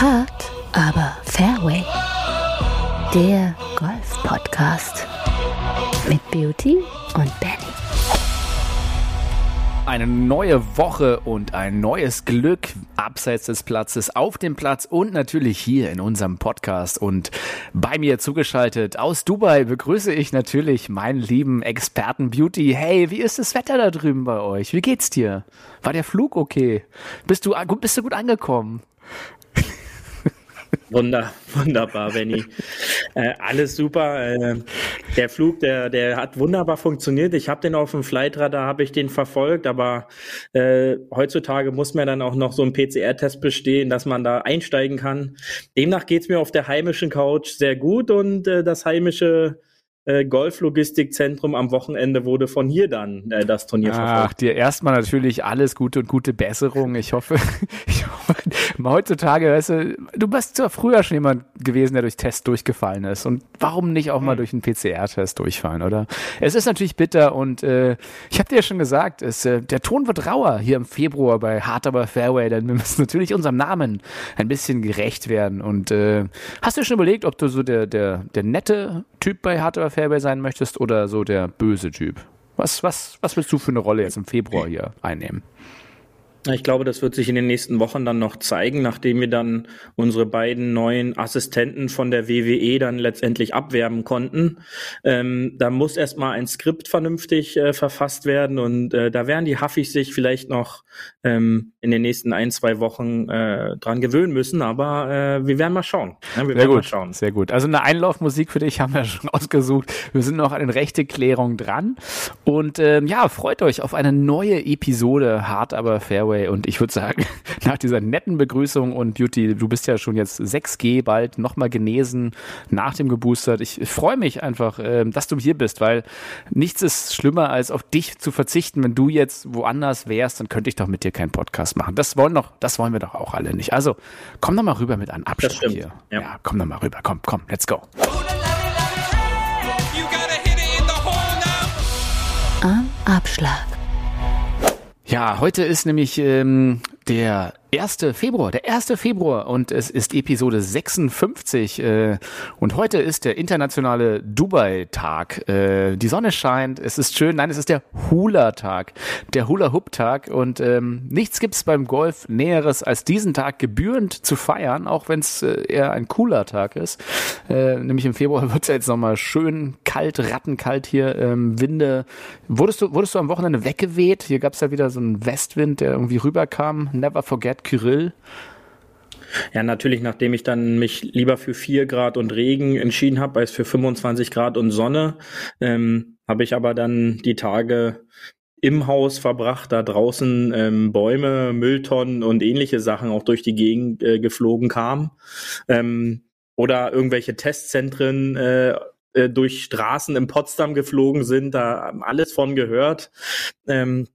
Hart, aber Fairway. Der Golf-Podcast mit Beauty und Benny. Eine neue Woche und ein neues Glück abseits des Platzes, auf dem Platz und natürlich hier in unserem Podcast. Und bei mir zugeschaltet aus Dubai begrüße ich natürlich meinen lieben Experten Beauty. Hey, wie ist das Wetter da drüben bei euch? Wie geht's dir? War der Flug okay? Bist du, bist du gut angekommen? Wunder, wunderbar, Benny. Äh, alles super. Äh, der Flug, der, der hat wunderbar funktioniert. Ich habe den auf dem Flightradar, habe ich den verfolgt, aber äh, heutzutage muss man dann auch noch so ein PCR-Test bestehen, dass man da einsteigen kann. Demnach geht's mir auf der heimischen Couch sehr gut und äh, das heimische äh, Golflogistikzentrum am Wochenende wurde von hier dann äh, das Turnier verfolgt. Ach, dir erstmal natürlich alles Gute und gute Besserung. Ich hoffe, ich hoffe heutzutage, weißt du, du bist zwar früher schon jemand gewesen, der durch Test durchgefallen ist. Und warum nicht auch mal hm. durch einen PCR-Test durchfallen, oder? Es ist natürlich bitter und äh, ich habe dir ja schon gesagt, es, äh, der Ton wird rauer hier im Februar bei Hard Aber Fairway, denn wir müssen natürlich unserem Namen ein bisschen gerecht werden. Und äh, hast du schon überlegt, ob du so der, der, der nette Typ bei Hard Aber Fairway sein möchtest oder so der böse Typ? Was, was, was willst du für eine Rolle jetzt im Februar hier einnehmen? Ich glaube, das wird sich in den nächsten Wochen dann noch zeigen, nachdem wir dann unsere beiden neuen Assistenten von der WWE dann letztendlich abwerben konnten. Ähm, da muss erstmal ein Skript vernünftig äh, verfasst werden und äh, da werden die Huffis sich vielleicht noch ähm, in den nächsten ein, zwei Wochen äh, dran gewöhnen müssen, aber äh, wir werden mal schauen. Ja, sehr werden gut, mal schauen. Sehr gut. Also eine Einlaufmusik für dich haben wir schon ausgesucht. Wir sind noch an den rechte Klärung dran und ähm, ja, freut euch auf eine neue Episode Hart aber Fairway Fairway. Und ich würde sagen, nach dieser netten Begrüßung und Beauty, du bist ja schon jetzt 6G bald nochmal genesen, nach dem geboostert. Ich freue mich einfach, ähm, dass du hier bist, weil nichts ist schlimmer, als auf dich zu verzichten. Wenn du jetzt woanders wärst, dann könnte ich doch mit dir keinen Podcast machen. Das wollen doch, das wollen wir doch auch alle nicht. Also komm doch mal rüber mit einem Abschlag hier. Ja. ja, komm doch mal rüber. Komm, komm, let's go. Am Abschlag. Ja, heute ist nämlich ähm, der 1. Februar, der 1. Februar und es ist Episode 56 äh, und heute ist der internationale Dubai-Tag. Äh, die Sonne scheint, es ist schön, nein, es ist der Hula-Tag, der Hula-Hoop-Tag und ähm, nichts gibt's beim Golf Näheres als diesen Tag gebührend zu feiern, auch wenn es äh, eher ein cooler Tag ist. Nämlich im Februar wird's ja jetzt nochmal schön kalt, rattenkalt hier, ähm, Winde. Wurdest du, wurdest du am Wochenende weggeweht? Hier gab's ja wieder so einen Westwind, der irgendwie rüberkam. Never forget Gerd Kyrill? Ja, natürlich, nachdem ich dann mich lieber für 4 Grad und Regen entschieden habe, als für 25 Grad und Sonne, ähm, habe ich aber dann die Tage im Haus verbracht, da draußen ähm, Bäume, Mülltonnen und ähnliche Sachen auch durch die Gegend äh, geflogen kamen. Ähm, oder irgendwelche Testzentren äh, äh, durch Straßen in Potsdam geflogen sind, da alles von gehört. Ähm,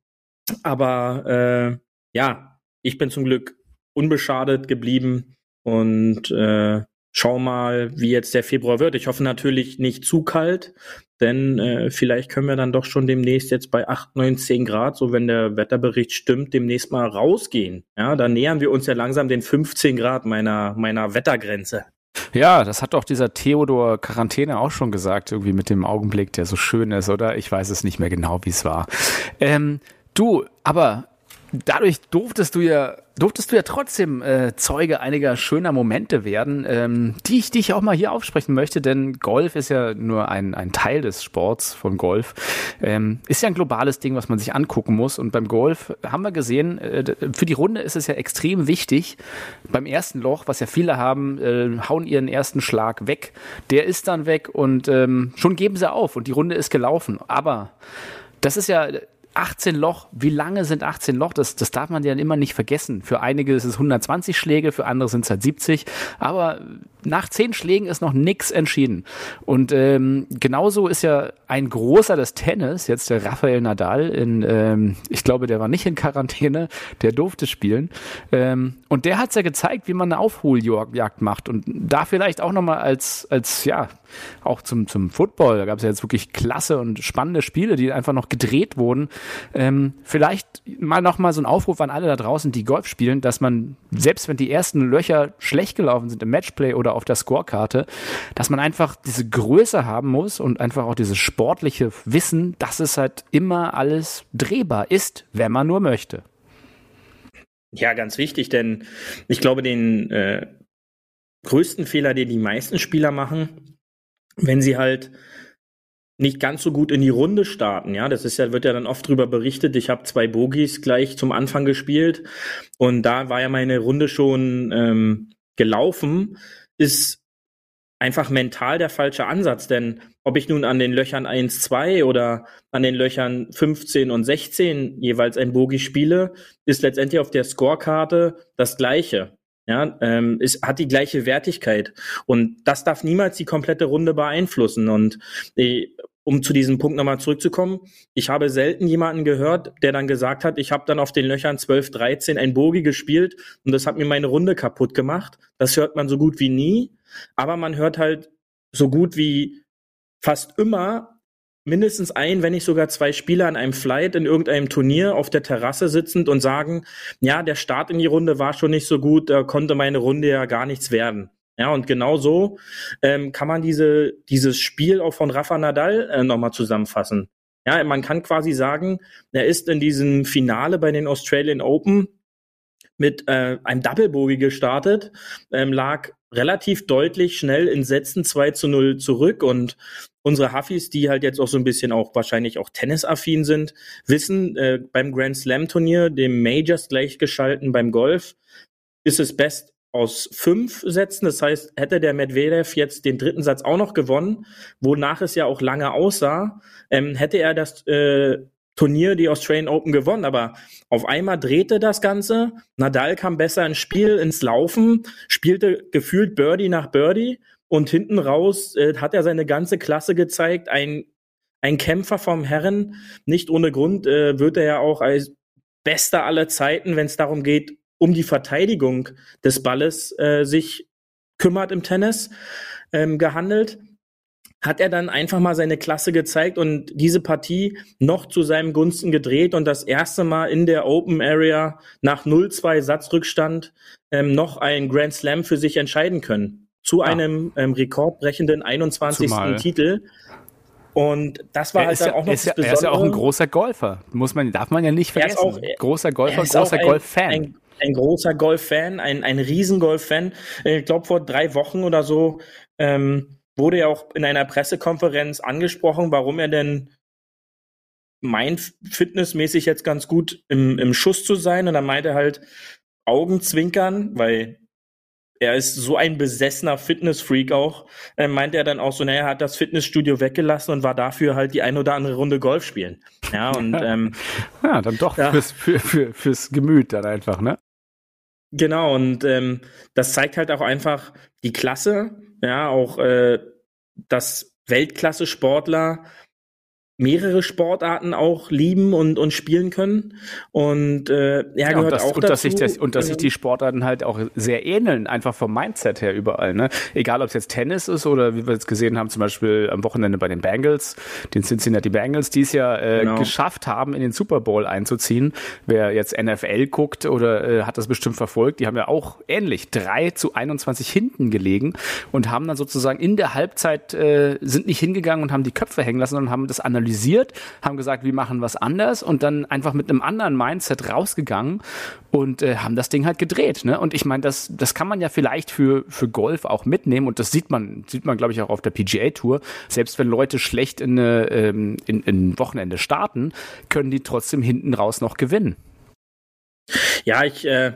aber äh, ja, ich bin zum Glück unbeschadet geblieben und äh, schau mal, wie jetzt der Februar wird. Ich hoffe natürlich nicht zu kalt, denn äh, vielleicht können wir dann doch schon demnächst jetzt bei 8, 9, 10 Grad, so wenn der Wetterbericht stimmt, demnächst mal rausgehen. Ja, da nähern wir uns ja langsam den 15 Grad meiner, meiner Wettergrenze. Ja, das hat doch dieser Theodor Quarantäne auch schon gesagt, irgendwie mit dem Augenblick, der so schön ist, oder? Ich weiß es nicht mehr genau, wie es war. Ähm, du, aber dadurch durftest du ja durftest du ja trotzdem äh, Zeuge einiger schöner Momente werden, ähm, die ich dich auch mal hier aufsprechen möchte, denn Golf ist ja nur ein, ein Teil des Sports von Golf. Ähm, ist ja ein globales Ding, was man sich angucken muss. Und beim Golf haben wir gesehen, äh, für die Runde ist es ja extrem wichtig. Beim ersten Loch, was ja viele haben, äh, hauen ihren ersten Schlag weg. Der ist dann weg und ähm, schon geben sie auf und die Runde ist gelaufen. Aber das ist ja 18 Loch, wie lange sind 18 Loch? Das, das darf man ja immer nicht vergessen. Für einige ist es 120 Schläge, für andere sind es halt 70. Aber nach 10 Schlägen ist noch nichts entschieden. Und ähm, genauso ist ja ein großer des Tennis, jetzt der Rafael Nadal, in, ähm, ich glaube, der war nicht in Quarantäne, der durfte spielen. Ähm, und der hat's ja gezeigt, wie man eine Aufholjagd macht. Und da vielleicht auch nochmal als, als, ja, auch zum, zum Football, da gab es ja jetzt wirklich klasse und spannende Spiele, die einfach noch gedreht wurden. Ähm, vielleicht mal nochmal so ein Aufruf an alle da draußen, die Golf spielen, dass man, selbst wenn die ersten Löcher schlecht gelaufen sind im Matchplay oder auf der Scorekarte, dass man einfach diese Größe haben muss und einfach auch dieses sportliche Wissen, dass es halt immer alles drehbar ist, wenn man nur möchte. Ja, ganz wichtig, denn ich glaube, den äh, größten Fehler, den die meisten Spieler machen, wenn sie halt nicht ganz so gut in die Runde starten. Ja, das ist ja, wird ja dann oft drüber berichtet. Ich habe zwei Bogies gleich zum Anfang gespielt und da war ja meine Runde schon ähm, gelaufen. Ist einfach mental der falsche Ansatz, denn ob ich nun an den Löchern 1, 2 oder an den Löchern 15 und 16 jeweils ein Bogie spiele, ist letztendlich auf der Scorekarte das gleiche. Ja, ähm, es hat die gleiche Wertigkeit. Und das darf niemals die komplette Runde beeinflussen. Und äh, um zu diesem Punkt nochmal zurückzukommen, ich habe selten jemanden gehört, der dann gesagt hat, ich habe dann auf den Löchern 12, 13 ein Bogi gespielt und das hat mir meine Runde kaputt gemacht. Das hört man so gut wie nie. Aber man hört halt so gut wie fast immer mindestens ein, wenn nicht sogar zwei Spieler an einem Flight in irgendeinem Turnier auf der Terrasse sitzend und sagen, ja, der Start in die Runde war schon nicht so gut, da konnte meine Runde ja gar nichts werden. Ja, und genau so ähm, kann man diese, dieses Spiel auch von Rafa Nadal äh, nochmal zusammenfassen. Ja, man kann quasi sagen, er ist in diesem Finale bei den Australian Open mit äh, einem Double Bogey gestartet, ähm, lag relativ deutlich schnell in Sätzen 2 zu 0 zurück und unsere Huffis, die halt jetzt auch so ein bisschen auch wahrscheinlich auch tennisaffin sind, wissen, äh, beim Grand Slam Turnier, dem Majors gleichgeschalten beim Golf, ist es best aus fünf Sätzen. Das heißt, hätte der Medvedev jetzt den dritten Satz auch noch gewonnen, wonach es ja auch lange aussah, ähm, hätte er das äh, Turnier, die Australian Open gewonnen, aber auf einmal drehte das Ganze. Nadal kam besser ins Spiel, ins Laufen, spielte gefühlt Birdie nach Birdie und hinten raus äh, hat er seine ganze Klasse gezeigt. Ein, ein Kämpfer vom Herren, nicht ohne Grund äh, wird er ja auch als bester aller Zeiten, wenn es darum geht, um die Verteidigung des Balles äh, sich kümmert im Tennis, ähm, gehandelt hat er dann einfach mal seine Klasse gezeigt und diese Partie noch zu seinem Gunsten gedreht und das erste Mal in der Open Area nach 0-2 Satzrückstand ähm, noch ein Grand Slam für sich entscheiden können. Zu ja. einem ähm, rekordbrechenden 21. Zumal. Titel. Und das war er halt dann ja, auch noch das ja, Besondere. Er ist ja auch ein großer Golfer. Muss man, darf man ja nicht vergessen. Auch, großer Golfer, großer Golf-Fan. Ein, großer Golf-Fan, ein, ein riesen Golf-Fan. Ich glaube, vor drei Wochen oder so ähm, wurde ja auch in einer Pressekonferenz angesprochen, warum er denn meint, fitnessmäßig jetzt ganz gut im, im Schuss zu sein. Und dann meinte er halt Augenzwinkern, weil er ist so ein besessener Fitnessfreak auch, äh, meinte er dann auch so, naja, er hat das Fitnessstudio weggelassen und war dafür halt die ein oder andere Runde Golf spielen. Ja, und ähm, ja, dann doch ja. Fürs, für, für, fürs Gemüt dann einfach, ne? Genau, und ähm, das zeigt halt auch einfach die Klasse, ja, auch äh, dass Weltklasse-Sportler mehrere Sportarten auch lieben und, und spielen können. Und äh, er ja, gehört das, auch und dazu. Dass sich das, und dass sich die Sportarten halt auch sehr ähneln, einfach vom Mindset her überall. Ne? Egal, ob es jetzt Tennis ist oder wie wir jetzt gesehen haben, zum Beispiel am Wochenende bei den Bengals, den Cincinnati Bengals, die es ja äh, genau. geschafft haben, in den Super Bowl einzuziehen. Wer jetzt NFL guckt oder äh, hat das bestimmt verfolgt, die haben ja auch ähnlich 3 zu 21 hinten gelegen und haben dann sozusagen in der Halbzeit äh, sind nicht hingegangen und haben die Köpfe hängen lassen, sondern haben das analysiert analysiert, haben gesagt, wir machen was anders und dann einfach mit einem anderen Mindset rausgegangen und äh, haben das Ding halt gedreht. Ne? Und ich meine, das, das kann man ja vielleicht für, für Golf auch mitnehmen und das sieht man, sieht man, glaube ich, auch auf der PGA-Tour. Selbst wenn Leute schlecht in, eine, ähm, in, in Wochenende starten, können die trotzdem hinten raus noch gewinnen. Ja, ich äh,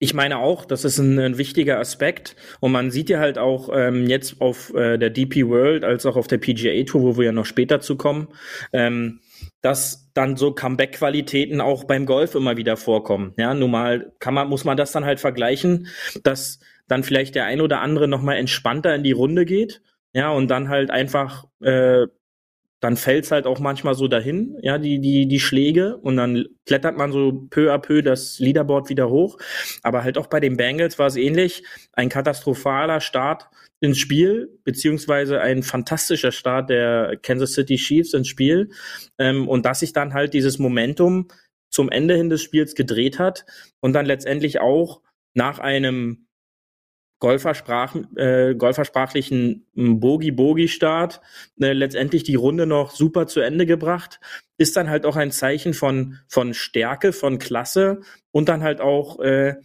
ich meine auch, das ist ein, ein, wichtiger Aspekt. Und man sieht ja halt auch ähm, jetzt auf äh, der DP World als auch auf der PGA Tour, wo wir ja noch später zu kommen, ähm, dass dann so Comeback-Qualitäten auch beim Golf immer wieder vorkommen. Ja, nun mal kann man, muss man das dann halt vergleichen, dass dann vielleicht der ein oder andere nochmal entspannter in die Runde geht. Ja, und dann halt einfach äh, dann fällt's halt auch manchmal so dahin, ja, die, die, die Schläge und dann klettert man so peu à peu das Leaderboard wieder hoch. Aber halt auch bei den Bengals war es ähnlich. Ein katastrophaler Start ins Spiel, beziehungsweise ein fantastischer Start der Kansas City Chiefs ins Spiel. Ähm, und dass sich dann halt dieses Momentum zum Ende hin des Spiels gedreht hat und dann letztendlich auch nach einem Golfersprach, äh, golfersprachlichen Bogi-Bogi-Start äh, letztendlich die Runde noch super zu Ende gebracht, ist dann halt auch ein Zeichen von, von Stärke, von Klasse und dann halt auch äh,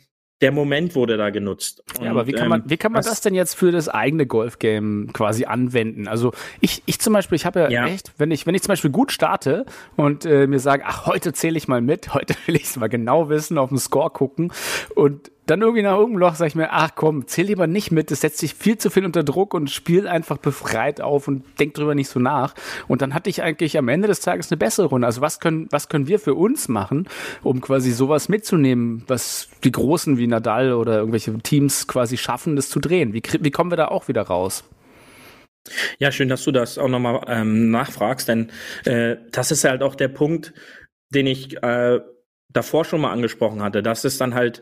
der Moment wurde da genutzt. Und, ja, aber wie kann man, ähm, wie kann man das denn jetzt für das eigene Golfgame quasi anwenden? Also ich, ich zum Beispiel, ich habe ja, ja, echt, wenn ich, wenn ich zum Beispiel gut starte und äh, mir sage, ach, heute zähle ich mal mit, heute will ich es mal genau wissen, auf den Score gucken und dann irgendwie nach irgendeinem Loch sage ich mir, ach komm, zähl lieber nicht mit, das setzt sich viel zu viel unter Druck und spiel einfach befreit auf und denk drüber nicht so nach. Und dann hatte ich eigentlich am Ende des Tages eine bessere Runde. Also was können, was können wir für uns machen, um quasi sowas mitzunehmen, was die Großen wie Nadal oder irgendwelche Teams quasi schaffen, das zu drehen? Wie, wie kommen wir da auch wieder raus? Ja, schön, dass du das auch nochmal ähm, nachfragst, denn äh, das ist halt auch der Punkt, den ich äh, davor schon mal angesprochen hatte, dass es dann halt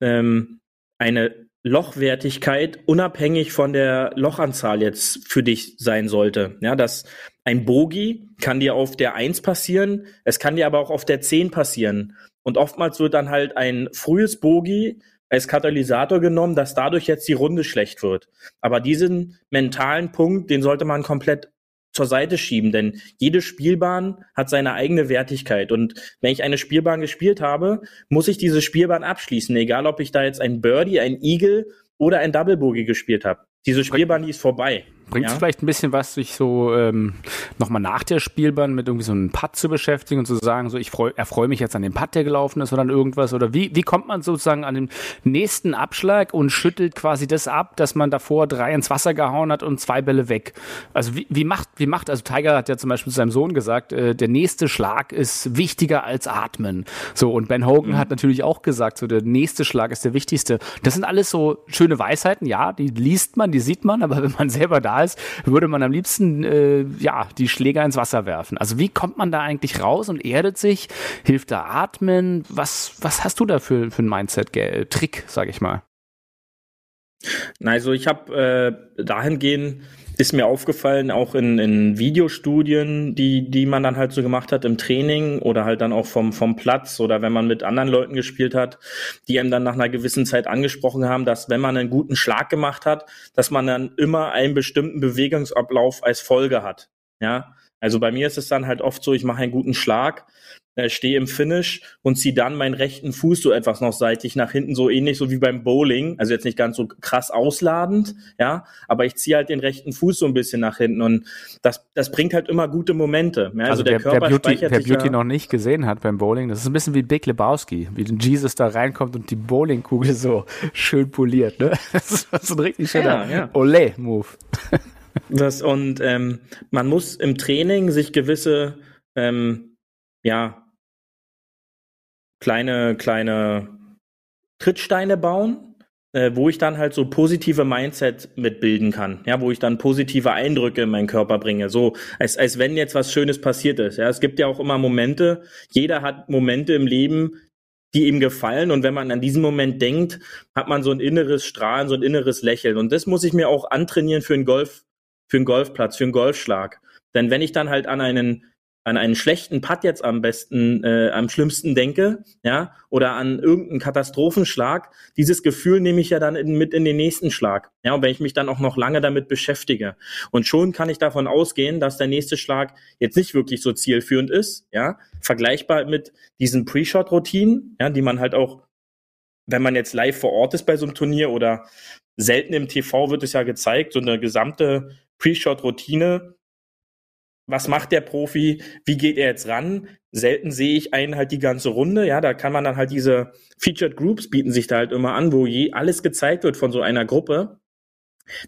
ähm, eine Lochwertigkeit unabhängig von der Lochanzahl jetzt für dich sein sollte. Ja, dass ein Bogi kann dir auf der 1 passieren, es kann dir aber auch auf der 10 passieren. Und oftmals wird dann halt ein frühes Bogi als Katalysator genommen, dass dadurch jetzt die Runde schlecht wird. Aber diesen mentalen Punkt, den sollte man komplett zur Seite schieben, denn jede Spielbahn hat seine eigene Wertigkeit. Und wenn ich eine Spielbahn gespielt habe, muss ich diese Spielbahn abschließen, egal ob ich da jetzt ein Birdie, ein Eagle oder ein Double Bogey gespielt habe. Diese Spielbahn, die ist vorbei. Bringt es ja? vielleicht ein bisschen was, sich so ähm, nochmal nach der Spielbahn mit irgendwie so einem Putt zu beschäftigen und zu sagen, so ich freu, erfreue mich jetzt an dem Putt, der gelaufen ist oder an irgendwas? Oder wie, wie kommt man sozusagen an den nächsten Abschlag und schüttelt quasi das ab, dass man davor drei ins Wasser gehauen hat und zwei Bälle weg? Also wie, wie macht, wie macht, also Tiger hat ja zum Beispiel zu seinem Sohn gesagt, äh, der nächste Schlag ist wichtiger als Atmen. So, und Ben Hogan mhm. hat natürlich auch gesagt, so der nächste Schlag ist der wichtigste. Das sind alles so schöne Weisheiten, ja, die liest man, die sieht man, aber wenn man selber da ist, würde man am liebsten äh, ja die Schläger ins Wasser werfen. Also wie kommt man da eigentlich raus und erdet sich? Hilft da Atmen? Was was hast du da für, für ein Mindset-Trick, sag ich mal? Also ich habe äh, dahingehend ist mir aufgefallen, auch in, in Videostudien, die, die man dann halt so gemacht hat im Training oder halt dann auch vom, vom Platz oder wenn man mit anderen Leuten gespielt hat, die einem dann nach einer gewissen Zeit angesprochen haben, dass wenn man einen guten Schlag gemacht hat, dass man dann immer einen bestimmten Bewegungsablauf als Folge hat. Ja, also bei mir ist es dann halt oft so, ich mache einen guten Schlag, äh, stehe im Finish und ziehe dann meinen rechten Fuß so etwas noch seitlich nach hinten, so ähnlich so wie beim Bowling. Also jetzt nicht ganz so krass ausladend, ja, aber ich ziehe halt den rechten Fuß so ein bisschen nach hinten und das, das bringt halt immer gute Momente. Ja? Also, also der, der Körper wer Beauty, wer Beauty ja noch nicht gesehen hat beim Bowling, das ist ein bisschen wie Big Lebowski, wie Jesus da reinkommt und die Bowlingkugel so schön poliert, ne? Das ist ein richtig schöner ja, ja. Das, und ähm, man muss im Training sich gewisse ähm, ja, kleine, kleine Trittsteine bauen, äh, wo ich dann halt so positive Mindset mitbilden kann, ja, wo ich dann positive Eindrücke in meinen Körper bringe, so als, als wenn jetzt was Schönes passiert ist. Ja, es gibt ja auch immer Momente, jeder hat Momente im Leben, die ihm gefallen. Und wenn man an diesen Moment denkt, hat man so ein inneres Strahlen, so ein inneres Lächeln. Und das muss ich mir auch antrainieren für einen Golf, für einen Golfplatz, für einen Golfschlag. Denn wenn ich dann halt an einen an einen schlechten Putt jetzt am besten, äh, am schlimmsten denke, ja, oder an irgendeinen Katastrophenschlag, dieses Gefühl nehme ich ja dann in, mit in den nächsten Schlag. Ja, und wenn ich mich dann auch noch lange damit beschäftige. Und schon kann ich davon ausgehen, dass der nächste Schlag jetzt nicht wirklich so zielführend ist, ja, vergleichbar mit diesen Pre-Shot-Routinen, ja, die man halt auch, wenn man jetzt live vor Ort ist bei so einem Turnier oder selten im TV wird es ja gezeigt, so eine gesamte Pre-Shot-Routine was macht der Profi, wie geht er jetzt ran? Selten sehe ich einen halt die ganze Runde, ja, da kann man dann halt diese Featured Groups bieten sich da halt immer an, wo je alles gezeigt wird von so einer Gruppe.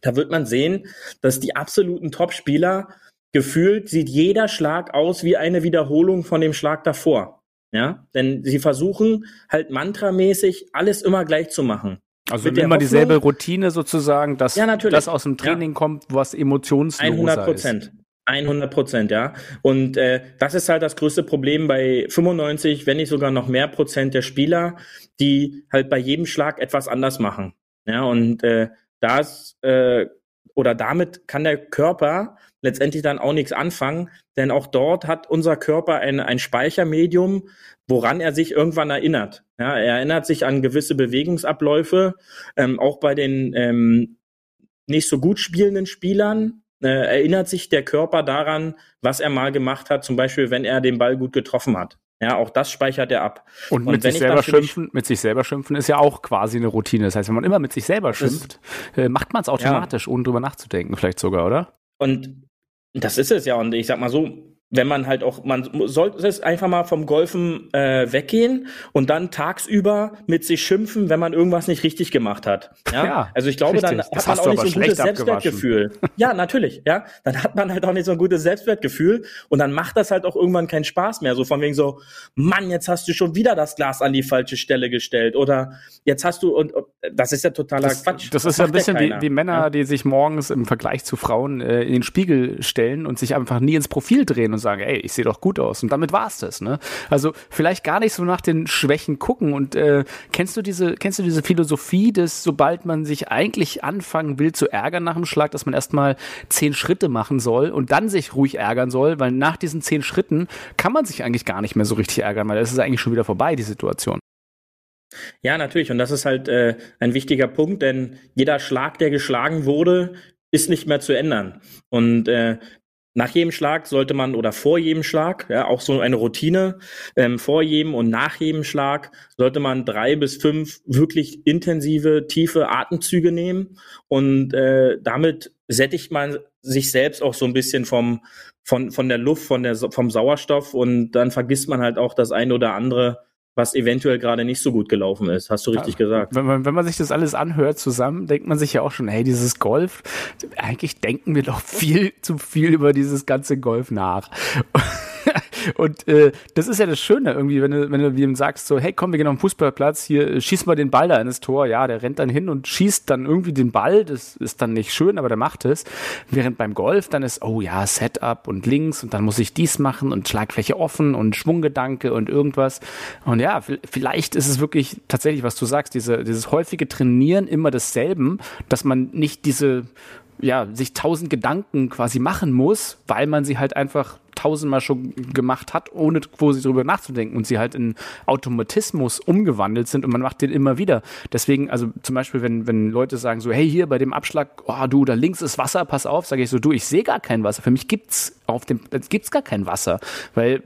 Da wird man sehen, dass die absoluten Top-Spieler gefühlt sieht jeder Schlag aus wie eine Wiederholung von dem Schlag davor. Ja, denn sie versuchen halt mantramäßig alles immer gleich zu machen. Also immer Hoffnung, dieselbe Routine sozusagen, dass ja, das aus dem Training ja. kommt, was emotionsloser 100 Prozent. 100 Prozent, ja. Und äh, das ist halt das größte Problem bei 95, wenn nicht sogar noch mehr Prozent der Spieler, die halt bei jedem Schlag etwas anders machen. Ja, und äh, das äh, oder damit kann der Körper letztendlich dann auch nichts anfangen, denn auch dort hat unser Körper ein, ein Speichermedium, woran er sich irgendwann erinnert. Ja, er erinnert sich an gewisse Bewegungsabläufe, ähm, auch bei den ähm, nicht so gut spielenden Spielern äh, erinnert sich der Körper daran, was er mal gemacht hat, zum Beispiel, wenn er den Ball gut getroffen hat. Ja, auch das speichert er ab. Und, und mit sich selber schimpfen, mit sich selber schimpfen ist ja auch quasi eine Routine. Das heißt, wenn man immer mit sich selber schimpft, äh, macht man es automatisch, ja. ohne drüber nachzudenken, vielleicht sogar, oder? Und das ist es ja. Und ich sag mal so, wenn man halt auch, man sollte es einfach mal vom Golfen äh, weggehen und dann tagsüber mit sich schimpfen, wenn man irgendwas nicht richtig gemacht hat. Ja, ja also ich glaube, richtig. dann hat man auch nicht so ein gutes Selbstwertgefühl. ja, natürlich. Ja, dann hat man halt auch nicht so ein gutes Selbstwertgefühl und dann macht das halt auch irgendwann keinen Spaß mehr. So von wegen so, Mann, jetzt hast du schon wieder das Glas an die falsche Stelle gestellt oder jetzt hast du und, und das ist ja totaler das, Quatsch. Das, das ist ja ein bisschen wie, wie Männer, ja? die sich morgens im Vergleich zu Frauen äh, in den Spiegel stellen und sich einfach nie ins Profil drehen und sagen, ey, ich sehe doch gut aus. Und damit war's das, ne? Also vielleicht gar nicht so nach den Schwächen gucken. Und äh, kennst du diese, kennst du diese Philosophie, dass sobald man sich eigentlich anfangen will zu ärgern nach dem Schlag, dass man erstmal zehn Schritte machen soll und dann sich ruhig ärgern soll, weil nach diesen zehn Schritten kann man sich eigentlich gar nicht mehr so richtig ärgern, weil das ist eigentlich schon wieder vorbei, die Situation. Ja, natürlich. Und das ist halt äh, ein wichtiger Punkt, denn jeder Schlag, der geschlagen wurde, ist nicht mehr zu ändern. Und äh, nach jedem Schlag sollte man oder vor jedem Schlag, ja, auch so eine Routine, ähm, vor jedem und nach jedem Schlag sollte man drei bis fünf wirklich intensive, tiefe Atemzüge nehmen. Und äh, damit sättigt man sich selbst auch so ein bisschen vom, von, von der Luft, von der, vom Sauerstoff. Und dann vergisst man halt auch das eine oder andere, was eventuell gerade nicht so gut gelaufen ist. Hast du richtig ja, gesagt. Wenn man, wenn man sich das alles anhört zusammen, denkt man sich ja auch schon, hey, dieses Golf, eigentlich denken wir doch viel zu viel über dieses ganze Golf nach. Und äh, das ist ja das Schöne irgendwie, wenn du, wenn du ihm sagst, so, hey, komm, wir gehen auf den Fußballplatz, hier, äh, schieß mal den Ball da in das Tor. Ja, der rennt dann hin und schießt dann irgendwie den Ball. Das ist dann nicht schön, aber der macht es. Während beim Golf dann ist, oh ja, Setup und links und dann muss ich dies machen und Schlagfläche offen und Schwunggedanke und irgendwas. Und ja, vielleicht ist es wirklich tatsächlich, was du sagst, diese, dieses häufige Trainieren immer desselben, dass man nicht diese ja, sich tausend Gedanken quasi machen muss, weil man sie halt einfach tausendmal schon gemacht hat, ohne quasi drüber nachzudenken und sie halt in Automatismus umgewandelt sind und man macht den immer wieder. Deswegen, also zum Beispiel, wenn, wenn Leute sagen so, hey, hier bei dem Abschlag, oh du, da links ist Wasser, pass auf, sage ich so, du, ich sehe gar kein Wasser. Für mich gibt's auf dem, gibt's gar kein Wasser, weil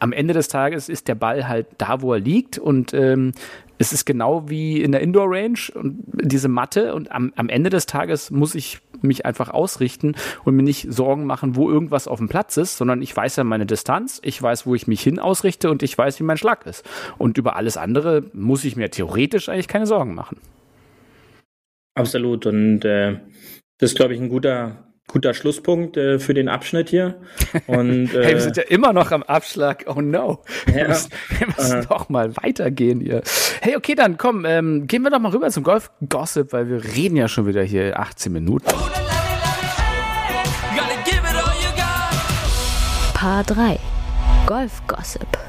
am Ende des Tages ist der Ball halt da, wo er liegt und ähm, es ist genau wie in der Indoor Range und diese Matte und am, am Ende des Tages muss ich mich einfach ausrichten und mir nicht Sorgen machen, wo irgendwas auf dem Platz ist, sondern ich weiß ja meine Distanz, ich weiß, wo ich mich hin ausrichte und ich weiß, wie mein Schlag ist. Und über alles andere muss ich mir theoretisch eigentlich keine Sorgen machen. Absolut. Und äh, das ist, glaube ich, ein guter, guter Schlusspunkt äh, für den Abschnitt hier. Und, äh, hey, wir sind ja immer noch am Abschlag. Oh no. Ja, wir müssen, wir müssen äh, doch mal weitergehen hier. Hey, okay, dann komm, ähm, gehen wir doch mal rüber zum Golf-Gossip, weil wir reden ja schon wieder hier 18 Minuten. Paar 3 Golf-Gossip.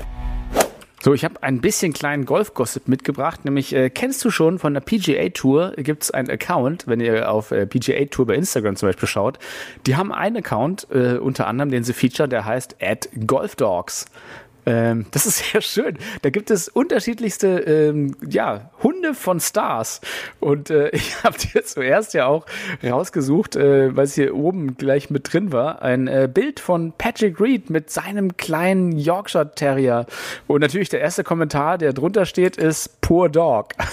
So, ich habe ein bisschen kleinen Golf-Gossip mitgebracht, nämlich äh, kennst du schon von der PGA Tour gibt es einen Account, wenn ihr auf äh, PGA Tour bei Instagram zum Beispiel schaut, die haben einen Account, äh, unter anderem, den sie feature, der heißt at Golfdogs. Ähm, das ist sehr schön. Da gibt es unterschiedlichste ähm, ja, Hunde von Stars. Und äh, ich habe dir zuerst ja auch rausgesucht, äh, weil es hier oben gleich mit drin war, ein äh, Bild von Patrick Reed mit seinem kleinen Yorkshire Terrier. Und natürlich der erste Kommentar, der drunter steht, ist Poor Dog.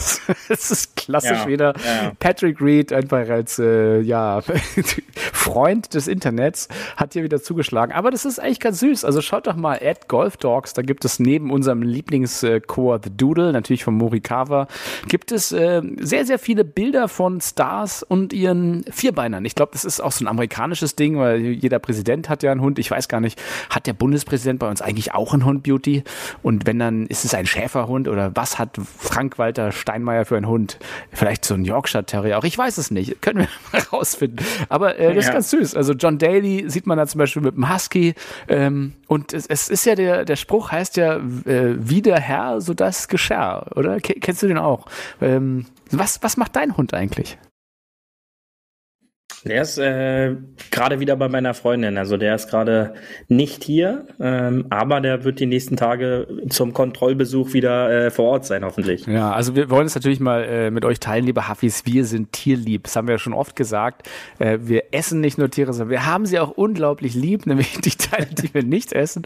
Es ist klassisch ja, wieder ja. Patrick Reed einfach als äh, ja, Freund des Internets hat hier wieder zugeschlagen. Aber das ist eigentlich ganz süß. Also schaut doch mal at Golf Dogs. Da gibt es neben unserem Lieblingschor The Doodle, natürlich von Morikawa, gibt es äh, sehr, sehr viele Bilder von Stars und ihren Vierbeinern. Ich glaube, das ist auch so ein amerikanisches Ding, weil jeder Präsident hat ja einen Hund. Ich weiß gar nicht, hat der Bundespräsident bei uns eigentlich auch einen Hund, Beauty? Und wenn dann, ist es ein Schäferhund oder was hat Frank-Walter Steinmeier für einen Hund? Vielleicht so ein Yorkshire Terrier auch. Ich weiß es nicht. Können wir mal rausfinden. Aber äh, das ja. ist ganz süß. Also John Daly sieht man da zum Beispiel mit dem Husky. Ähm, und es, es ist ja der, der Spruch heißt ja, äh, wie der Herr, so das Geschirr, oder? Kennst du den auch? Ähm, was, was macht dein Hund eigentlich? Der ist äh, gerade wieder bei meiner Freundin. Also der ist gerade nicht hier, ähm, aber der wird die nächsten Tage zum Kontrollbesuch wieder äh, vor Ort sein, hoffentlich. Ja, also wir wollen es natürlich mal äh, mit euch teilen, liebe Hafis. Wir sind tierlieb. Das haben wir ja schon oft gesagt. Äh, wir essen nicht nur Tiere, sondern wir haben sie auch unglaublich lieb, nämlich die Teile, die wir nicht essen.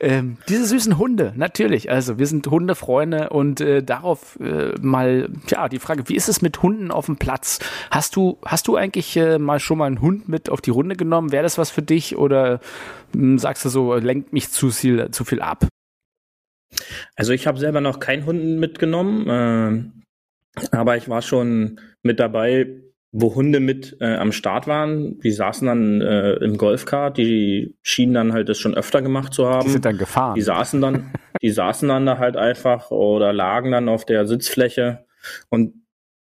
Ähm, diese süßen Hunde, natürlich. Also wir sind Hundefreunde und äh, darauf äh, mal, ja, die Frage, wie ist es mit Hunden auf dem Platz? Hast du, hast du eigentlich äh, mal schon mal einen Hund mit auf die Runde genommen? Wäre das was für dich oder hm, sagst du so, lenkt mich zu viel, zu viel ab? Also ich habe selber noch keinen Hund mitgenommen, äh, aber ich war schon mit dabei, wo Hunde mit äh, am Start waren. Die saßen dann äh, im Golfkart, die schienen dann halt das schon öfter gemacht zu haben. Die sind dann gefahren. Die saßen dann, die saßen dann da halt einfach oder lagen dann auf der Sitzfläche und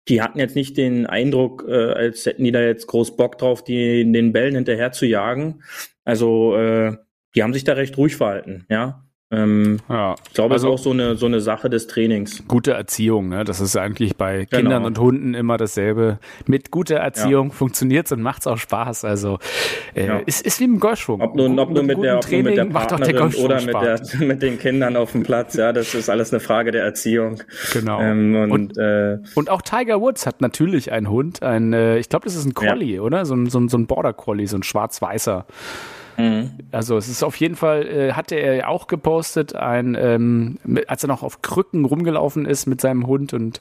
die hatten jetzt nicht den Eindruck, äh, als hätten die da jetzt groß Bock drauf, die den Bällen hinterher zu jagen. Also äh, die haben sich da recht ruhig verhalten, ja. Ähm, ja, ich glaube, also, es ist auch so eine, so eine Sache des Trainings. Gute Erziehung, ne? das ist eigentlich bei genau. Kindern und Hunden immer dasselbe. Mit guter Erziehung ja. funktioniert es und macht es auch Spaß. Also äh, ja. ist, ist wie im Golfschwung. Ob nun, ob nun mit, der, ob mit der Partnerin oder mit, der, mit den Kindern auf dem Platz, ja, das ist alles eine Frage der Erziehung. Genau. Ähm, und, und, äh, und, auch Tiger Woods hat natürlich einen Hund, ein, äh, ich glaube, das ist ein Collie, oder? So ein, so ein, so ein Border Collie, so ein schwarz-weißer. Mhm. Also es ist auf jeden Fall, äh, hatte er auch gepostet, ein, ähm, als er noch auf Krücken rumgelaufen ist mit seinem Hund und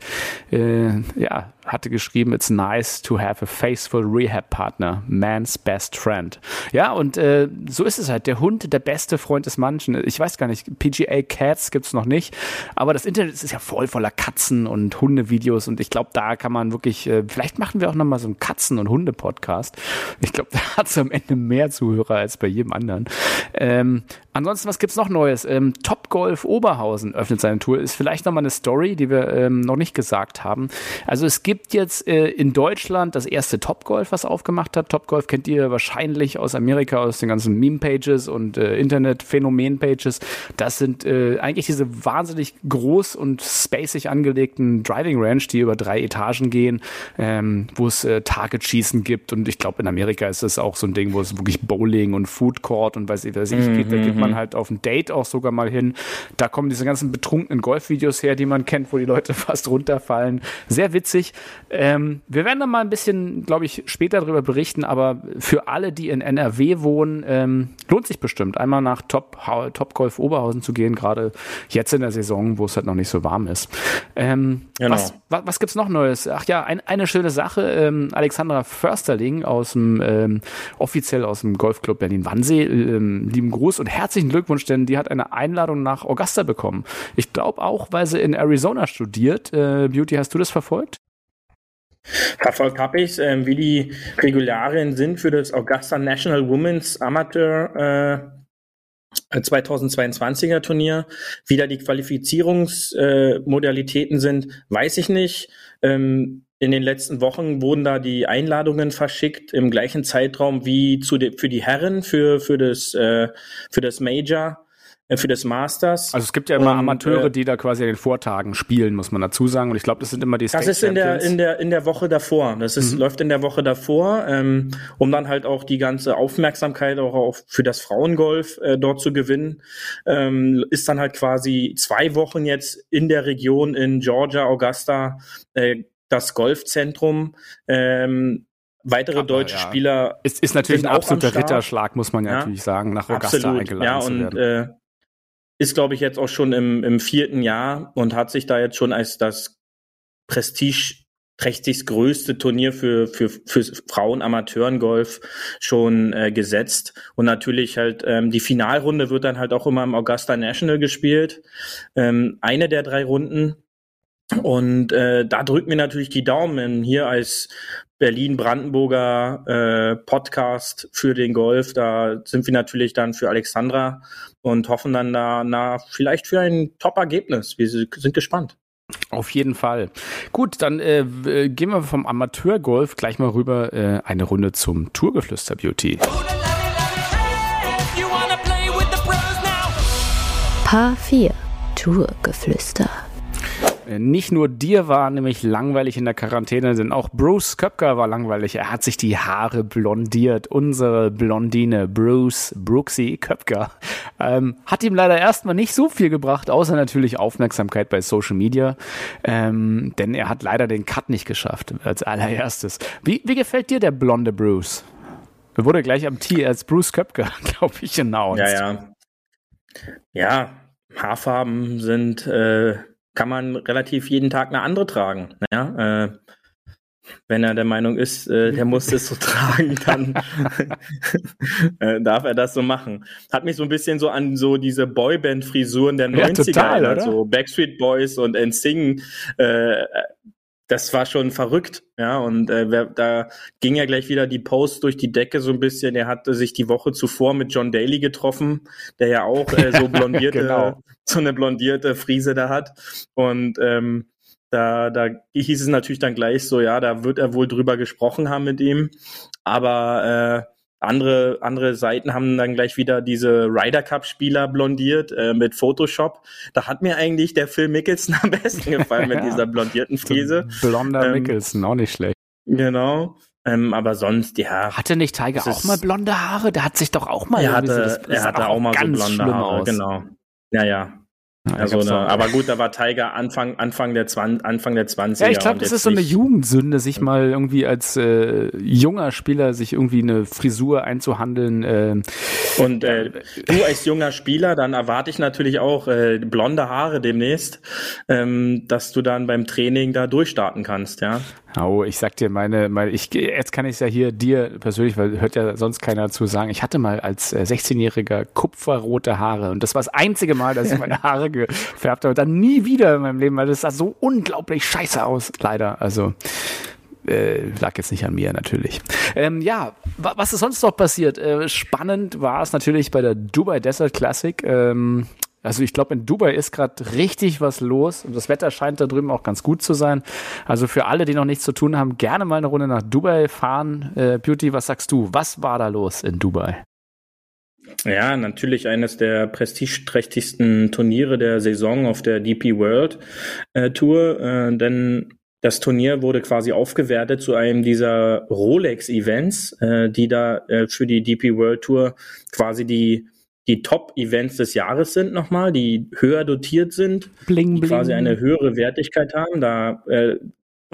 äh, ja, hatte geschrieben, it's nice to have a faithful rehab partner, man's best friend. Ja, und äh, so ist es halt. Der Hund, der beste Freund des Manchen. Ich weiß gar nicht, PGA Cats gibt's noch nicht, aber das Internet ist ja voll voller Katzen und Hundevideos und ich glaube, da kann man wirklich, äh, vielleicht machen wir auch nochmal so einen Katzen- und Hunde-Podcast. Ich glaube, da hat's am Ende mehr Zuhörer als bei jedem anderen. Ähm, ansonsten, was gibt's noch Neues? Ähm, Top Golf Oberhausen öffnet seine Tour. Ist vielleicht nochmal eine Story, die wir ähm, noch nicht gesagt haben. Also es gibt jetzt äh, in Deutschland das erste Top Golf, was aufgemacht hat. Top Golf kennt ihr wahrscheinlich aus Amerika, aus den ganzen Meme-Pages und äh, Internet-Phänomen-Pages. Das sind äh, eigentlich diese wahnsinnig groß und spacig angelegten Driving Ranch, die über drei Etagen gehen, ähm, wo es äh, Target-Schießen gibt. Und ich glaube, in Amerika ist es auch so ein Ding, wo es wirklich Bowling und Food Court und weiß ich, weiß ich, geht. Da geht man mhm. halt auf ein Date auch sogar mal hin. Da kommen diese ganzen betrunkenen Golfvideos her, die man kennt, wo die Leute fast runterfallen. Sehr witzig. Ähm, wir werden da mal ein bisschen, glaube ich, später darüber berichten, aber für alle, die in NRW wohnen, ähm, lohnt sich bestimmt, einmal nach Top, Top Golf Oberhausen zu gehen, gerade jetzt in der Saison, wo es halt noch nicht so warm ist. Ähm, genau. Was, was, was gibt's noch Neues? Ach ja, ein, eine schöne Sache. Ähm, Alexandra Försterling aus dem, ähm, offiziell aus dem Golfclub Berlin-Wannsee, ähm, lieben Gruß und herzlichen Glückwunsch, denn die hat eine Einladung nach Augusta bekommen. Ich glaube auch, weil sie in Arizona studiert. Äh, Beauty, hast du das verfolgt? Verfolgt habe ich äh, wie die Regularien sind für das Augusta National Women's Amateur äh, 2022er Turnier. Wie da die Qualifizierungsmodalitäten äh, sind, weiß ich nicht. Ähm, in den letzten Wochen wurden da die Einladungen verschickt im gleichen Zeitraum wie zu de, für die Herren für für das äh, für das Major für das Masters. Also es gibt ja immer und, Amateure, äh, die da quasi an den Vortagen spielen, muss man dazu sagen. Und ich glaube, das sind immer die State Das ist in der in der in der Woche davor. Das ist, mhm. läuft in der Woche davor, ähm, um dann halt auch die ganze Aufmerksamkeit auch auf, für das Frauengolf äh, dort zu gewinnen. Ähm, ist dann halt quasi zwei Wochen jetzt in der Region in Georgia, Augusta, äh, das Golfzentrum. Ähm, weitere Aber, deutsche ja. Spieler. Es ist natürlich ein absoluter Ritterschlag, muss man ja, ja, natürlich sagen, nach Augusta Absolut, eingeladen ja, und, zu werden. Äh, ist, glaube ich, jetzt auch schon im, im vierten Jahr und hat sich da jetzt schon als das prestigeträchtigst größte Turnier für, für, für Frauen-Amateurengolf schon äh, gesetzt. Und natürlich halt ähm, die Finalrunde wird dann halt auch immer im Augusta National gespielt. Ähm, eine der drei Runden Und äh, da drücken wir natürlich die Daumen hier als Berlin-Brandenburger äh, Podcast für den Golf. Da sind wir natürlich dann für Alexandra und hoffen dann da na, vielleicht für ein Top-Ergebnis. Wir sind gespannt. Auf jeden Fall. Gut, dann äh, gehen wir vom Amateurgolf gleich mal rüber äh, eine Runde zum Tourgeflüster Beauty. Paar 4 Tourgeflüster. Äh, nicht nur dir war nämlich langweilig in der Quarantäne, denn auch Bruce Köpker war langweilig. Er hat sich die Haare blondiert. Unsere Blondine Bruce Brooksy Köpker ähm, hat ihm leider erstmal nicht so viel gebracht, außer natürlich Aufmerksamkeit bei Social Media. Ähm, denn er hat leider den Cut nicht geschafft als allererstes. Wie, wie gefällt dir der blonde Bruce? Er wurde gleich am Tee als Bruce Köpker, glaube ich, announced. Ja, ja. Ja, Haarfarben sind äh, kann man relativ jeden Tag eine andere tragen. Ja? Äh, wenn er der Meinung ist, äh, der muss es so tragen, dann äh, darf er das so machen. Hat mich so ein bisschen so an so diese Boyband-Frisuren der 90er, ja, total, also Backstreet Boys und NSYNC äh, das war schon verrückt, ja. Und äh, wer, da ging ja gleich wieder die Post durch die Decke so ein bisschen. Er hatte sich die Woche zuvor mit John Daly getroffen, der ja auch äh, so blondierte, genau. so eine blondierte Friese da hat. Und ähm, da, da hieß es natürlich dann gleich so, ja, da wird er wohl drüber gesprochen haben mit ihm. Aber äh, andere, andere Seiten haben dann gleich wieder diese Ryder Cup Spieler blondiert äh, mit Photoshop. Da hat mir eigentlich der Phil Mickelson am besten gefallen mit dieser blondierten Friese. Blonder ähm, Mickelson, auch nicht schlecht. Genau. Ähm, aber sonst, ja. Hatte nicht Tiger auch mal blonde Haare? Der hat sich doch auch mal. Er hatte, so, das, das er hatte auch, auch mal so blonde Haare, aus. genau. Ja, ja. Also eine, aber gut, da war Tiger Anfang, Anfang, der, 20, Anfang der 20er. Ja, ich glaube, das ist so eine Jugendsünde, sich mal irgendwie als äh, junger Spieler sich irgendwie eine Frisur einzuhandeln. Äh, und äh, du als junger Spieler, dann erwarte ich natürlich auch äh, blonde Haare demnächst, ähm, dass du dann beim Training da durchstarten kannst, ja. Oh, ich sag dir meine, meine ich, jetzt kann ich es ja hier dir persönlich, weil hört ja sonst keiner zu sagen. Ich hatte mal als äh, 16-Jähriger kupferrote Haare und das war das einzige Mal, dass ich meine Haare gefärbt habe. Und dann nie wieder in meinem Leben, weil das sah so unglaublich scheiße aus, leider. Also äh, lag jetzt nicht an mir natürlich. Ähm, ja, was ist sonst noch passiert? Äh, spannend war es natürlich bei der Dubai Desert Classic. Ähm, also ich glaube, in Dubai ist gerade richtig was los und das Wetter scheint da drüben auch ganz gut zu sein. Also für alle, die noch nichts zu tun haben, gerne mal eine Runde nach Dubai fahren. Äh, Beauty, was sagst du? Was war da los in Dubai? Ja, natürlich eines der prestigeträchtigsten Turniere der Saison auf der DP World äh, Tour, äh, denn das Turnier wurde quasi aufgewertet zu einem dieser Rolex-Events, äh, die da äh, für die DP World Tour quasi die die Top-Events des Jahres sind nochmal, die höher dotiert sind, bling, die bling. quasi eine höhere Wertigkeit haben. Da äh,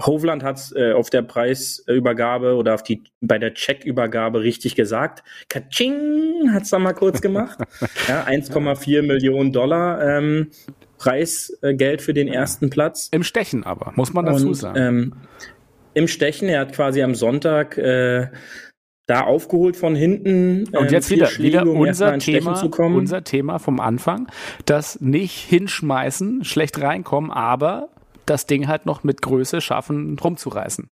Hovland hat es äh, auf der Preisübergabe oder auf die bei der Checkübergabe richtig gesagt. Kaching hat's da mal kurz gemacht. ja, 1,4 Millionen Dollar ähm, Preisgeld für den ersten Platz. Im Stechen aber, muss man dazu Und, sagen. Ähm, Im Stechen, er hat quasi am Sonntag äh, da aufgeholt von hinten. Und ähm, jetzt wieder, Schläge, wieder unser, um Thema, unser Thema vom Anfang, das nicht hinschmeißen, schlecht reinkommen, aber das Ding halt noch mit Größe schaffen, rumzureißen.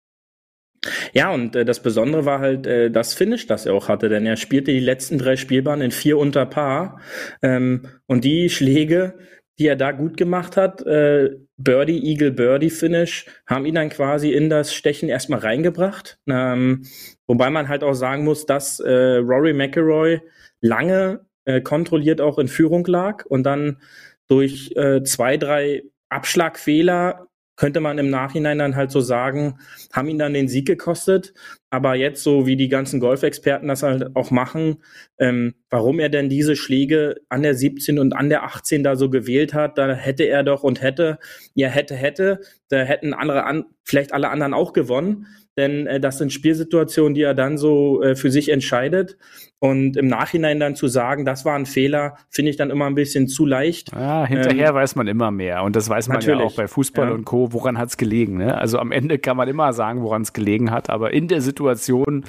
Ja, und äh, das Besondere war halt äh, das Finish, das er auch hatte, denn er spielte die letzten drei Spielbahnen in vier unter Paar. Ähm, und die Schläge, die er da gut gemacht hat, äh, Birdie, Eagle, Birdie Finish, haben ihn dann quasi in das Stechen erstmal reingebracht. Ähm, wobei man halt auch sagen muss, dass äh, Rory McIlroy lange äh, kontrolliert auch in Führung lag und dann durch äh, zwei, drei Abschlagfehler könnte man im Nachhinein dann halt so sagen, haben ihn dann den Sieg gekostet. Aber jetzt, so wie die ganzen Golfexperten das halt auch machen, ähm, warum er denn diese Schläge an der 17 und an der 18 da so gewählt hat, da hätte er doch und hätte, ja, hätte, hätte, da hätten andere an, vielleicht alle anderen auch gewonnen denn äh, das sind Spielsituationen, die er dann so äh, für sich entscheidet. Und im Nachhinein dann zu sagen, das war ein Fehler, finde ich dann immer ein bisschen zu leicht. Ja, hinterher ähm, weiß man immer mehr. Und das weiß man ja auch bei Fußball ja. und Co., woran hat es gelegen. Ne? Also am Ende kann man immer sagen, woran es gelegen hat. Aber in der Situation,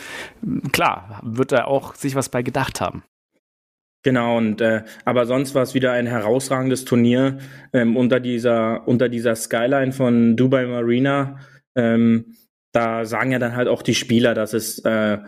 klar, wird er auch sich was bei gedacht haben. Genau, und äh, aber sonst war es wieder ein herausragendes Turnier ähm, unter dieser unter dieser Skyline von Dubai Marina. Ähm, da sagen ja dann halt auch die Spieler, dass es äh,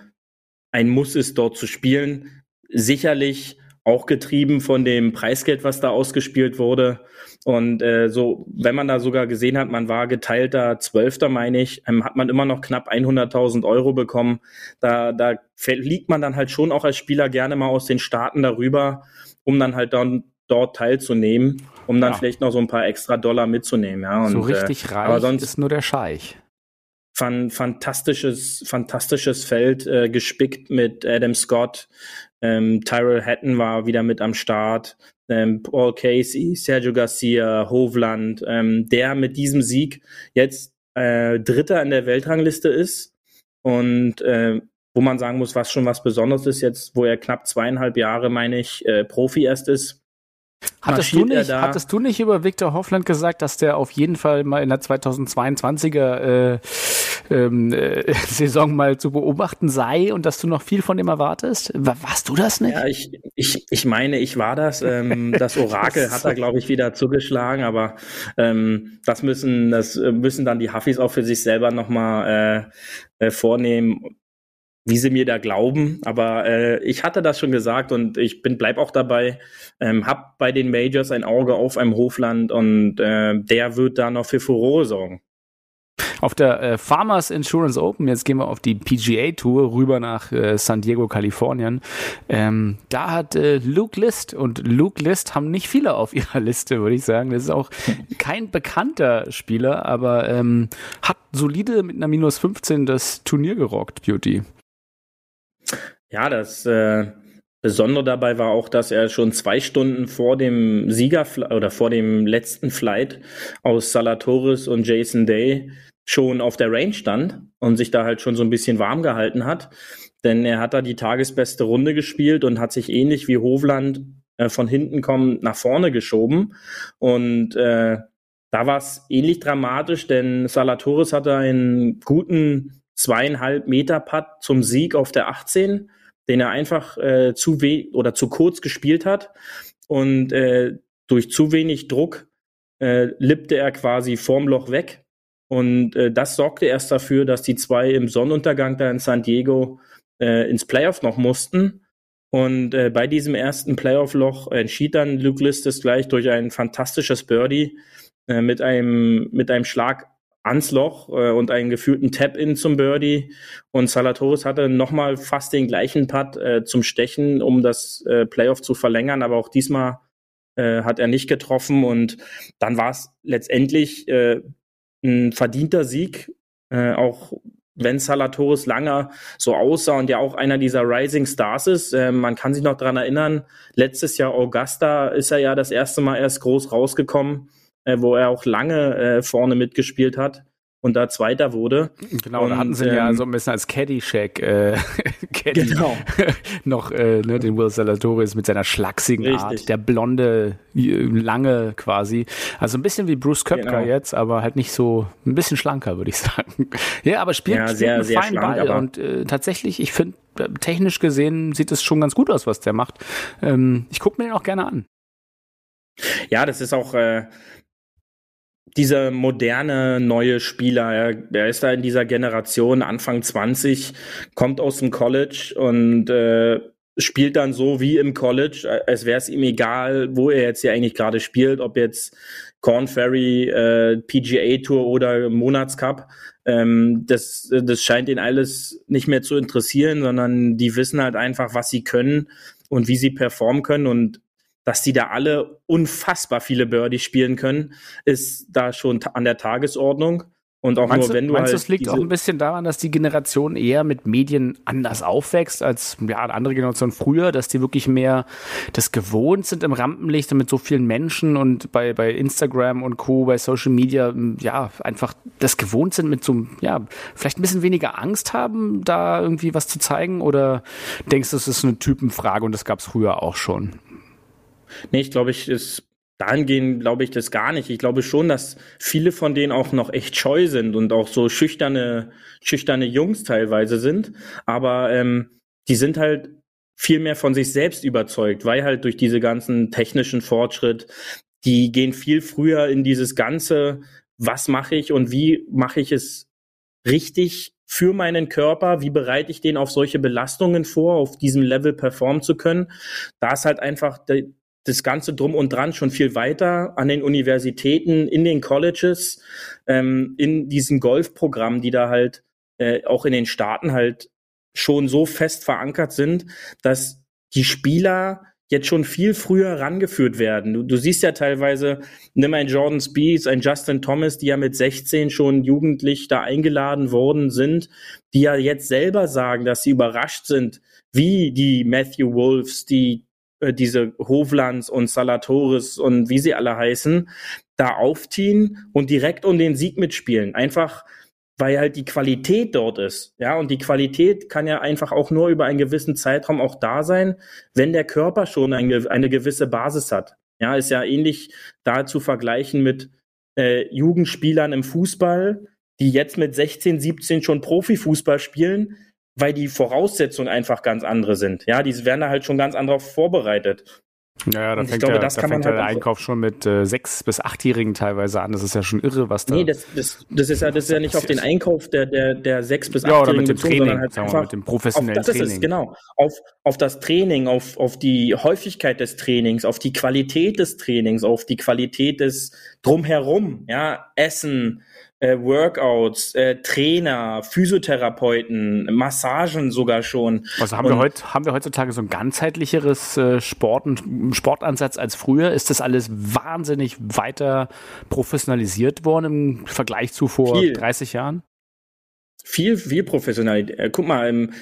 ein Muss ist, dort zu spielen. Sicherlich auch getrieben von dem Preisgeld, was da ausgespielt wurde. Und äh, so, wenn man da sogar gesehen hat, man war geteilter Zwölfter, meine ich, ähm, hat man immer noch knapp 100.000 Euro bekommen. Da, da fliegt man dann halt schon auch als Spieler gerne mal aus den Staaten darüber, um dann halt dann dort teilzunehmen, um dann ja. vielleicht noch so ein paar extra Dollar mitzunehmen. Ja. Und, so richtig äh, reich aber sonst ist nur der Scheich. Fan, fantastisches, fantastisches Feld äh, gespickt mit Adam Scott, ähm, Tyrell Hatton war wieder mit am Start, ähm, Paul Casey, Sergio Garcia, Hovland, ähm, der mit diesem Sieg jetzt äh, Dritter in der Weltrangliste ist. Und äh, wo man sagen muss, was schon was Besonderes ist jetzt, wo er knapp zweieinhalb Jahre, meine ich, äh, Profi erst ist. Hattest du, nicht, hattest du nicht über Victor Hoffland gesagt, dass der auf jeden Fall mal in der 2022er äh, ähm, äh, Saison mal zu beobachten sei und dass du noch viel von ihm erwartest? Warst du das nicht? Ja, ich, ich, ich meine, ich war das. Ähm, das Orakel hat da, glaube ich, wieder zugeschlagen, aber ähm, das müssen, das müssen dann die Huffis auch für sich selber nochmal äh, äh, vornehmen wie sie mir da glauben. Aber äh, ich hatte das schon gesagt und ich bin bleib auch dabei. Ähm, hab bei den Majors ein Auge auf einem Hofland und äh, der wird da noch für Furore sorgen. Auf der äh, Farmers Insurance Open, jetzt gehen wir auf die PGA Tour rüber nach äh, San Diego, Kalifornien. Ähm, da hat äh, Luke List und Luke List haben nicht viele auf ihrer Liste, würde ich sagen. Das ist auch kein bekannter Spieler, aber ähm, hat solide mit einer minus 15 das Turnier gerockt, Beauty. Ja, das äh, Besondere dabei war auch, dass er schon zwei Stunden vor dem Sieger oder vor dem letzten Flight aus Salatoris und Jason Day schon auf der Range stand und sich da halt schon so ein bisschen warm gehalten hat. Denn er hat da die tagesbeste Runde gespielt und hat sich ähnlich wie Hovland äh, von hinten kommen nach vorne geschoben. Und äh, da war es ähnlich dramatisch, denn Salatoris hatte einen guten zweieinhalb Meter Putt zum Sieg auf der 18, den er einfach äh, zu weh oder zu kurz gespielt hat. Und äh, durch zu wenig Druck äh, lippte er quasi vorm Loch weg und äh, das sorgte erst dafür, dass die zwei im Sonnenuntergang da in San Diego äh, ins Playoff noch mussten. Und äh, bei diesem ersten Playoff-Loch entschied dann Luke Listes gleich durch ein fantastisches Birdie äh, mit einem mit einem Schlag ans Loch äh, und einen gefühlten Tap-In zum Birdie. Und Salatoris hatte nochmal fast den gleichen Putt äh, zum Stechen, um das äh, Playoff zu verlängern, aber auch diesmal äh, hat er nicht getroffen. Und dann war es letztendlich äh, ein verdienter Sieg, äh, auch wenn Salatoris lange so aussah und ja auch einer dieser Rising Stars ist. Äh, man kann sich noch dran erinnern, letztes Jahr Augusta ist er ja das erste Mal erst groß rausgekommen, äh, wo er auch lange äh, vorne mitgespielt hat und da Zweiter wurde. Genau, und, da hatten sie ähm, ja so ein bisschen als Caddyshack äh, Caddy genau. noch äh, ne, den Will Salatoris mit seiner schlachsigen Richtig. Art, der blonde, lange quasi. Also ein bisschen wie Bruce Köpker genau. jetzt, aber halt nicht so, ein bisschen schlanker, würde ich sagen. ja, aber spielt, ja, spielt sehr, einen sehr feinen schlank, Ball und äh, tatsächlich, ich finde, äh, technisch gesehen sieht es schon ganz gut aus, was der macht. Ähm, ich gucke mir den auch gerne an. Ja, das ist auch äh, dieser moderne neue Spieler. Er, er, ist da in dieser Generation Anfang 20, kommt aus dem College und äh, spielt dann so wie im College, als wäre es ihm egal, wo er jetzt hier eigentlich gerade spielt, ob jetzt Corn Ferry, äh, PGA Tour oder Monatscup. Ähm, das, das scheint ihn alles nicht mehr zu interessieren, sondern die wissen halt einfach, was sie können und wie sie performen können. Und dass die da alle unfassbar viele Birdies spielen können, ist da schon an der Tagesordnung. Und auch meinst nur, wenn du, du meinst, halt. Es liegt auch ein bisschen daran, dass die Generation eher mit Medien anders aufwächst als ja, andere Generation früher, dass die wirklich mehr das gewohnt sind im Rampenlicht und mit so vielen Menschen und bei, bei Instagram und Co., bei Social Media, ja, einfach das gewohnt sind mit so, ja, vielleicht ein bisschen weniger Angst haben, da irgendwie was zu zeigen? Oder denkst du, es ist eine Typenfrage und das gab es früher auch schon? Nee, ich glaube, ich ist dahingehend glaube ich das gar nicht. Ich glaube schon, dass viele von denen auch noch echt scheu sind und auch so schüchterne, schüchterne Jungs teilweise sind. Aber ähm, die sind halt viel mehr von sich selbst überzeugt, weil halt durch diese ganzen technischen Fortschritt, die gehen viel früher in dieses ganze, was mache ich und wie mache ich es richtig für meinen Körper, wie bereite ich den auf solche Belastungen vor, auf diesem Level performen zu können. Da ist halt einfach das Ganze drum und dran schon viel weiter an den Universitäten, in den Colleges, ähm, in diesen Golfprogrammen, die da halt äh, auch in den Staaten halt schon so fest verankert sind, dass die Spieler jetzt schon viel früher rangeführt werden. Du, du siehst ja teilweise, nimm ein Jordan Speeds, ein Justin Thomas, die ja mit 16 schon jugendlich da eingeladen worden sind, die ja jetzt selber sagen, dass sie überrascht sind, wie die Matthew Wolves, die äh, diese Hovlands und Salatoris und wie sie alle heißen, da aufziehen und direkt um den Sieg mitspielen. Einfach weil halt die Qualität dort ist. Ja, und die Qualität kann ja einfach auch nur über einen gewissen Zeitraum auch da sein, wenn der Körper schon eine, eine gewisse Basis hat. Ja, ist ja ähnlich da zu vergleichen mit äh, Jugendspielern im Fußball, die jetzt mit 16, 17 schon Profifußball spielen, weil die Voraussetzungen einfach ganz andere sind. Ja, die werden da halt schon ganz anders vorbereitet. Ja, ja da fängt, glaube, der, da fängt halt der Einkauf schon mit äh, sechs- bis achtjährigen teilweise an. Das ist ja schon irre, was da. Nee, das, das, das ist ja, das ist ja nicht auf den Einkauf der, der, der sechs- bis achtjährigen ja, mit dem bezogen, Training, halt einfach mit dem professionellen auf, das Training. Ist, genau. Auf, auf das Training, auf, auf die Häufigkeit des Trainings, auf die Qualität des Trainings, auf die Qualität des Drumherum, ja, Essen, äh, Workouts, äh, Trainer, Physiotherapeuten, Massagen sogar schon. Also haben und, wir heute, haben wir heutzutage so ein ganzheitlicheres äh, Sport, Sportansatz als früher? Ist das alles wahnsinnig weiter professionalisiert worden im Vergleich zu vor viel. 30 Jahren? viel, viel professionell. Äh, guck mal, im,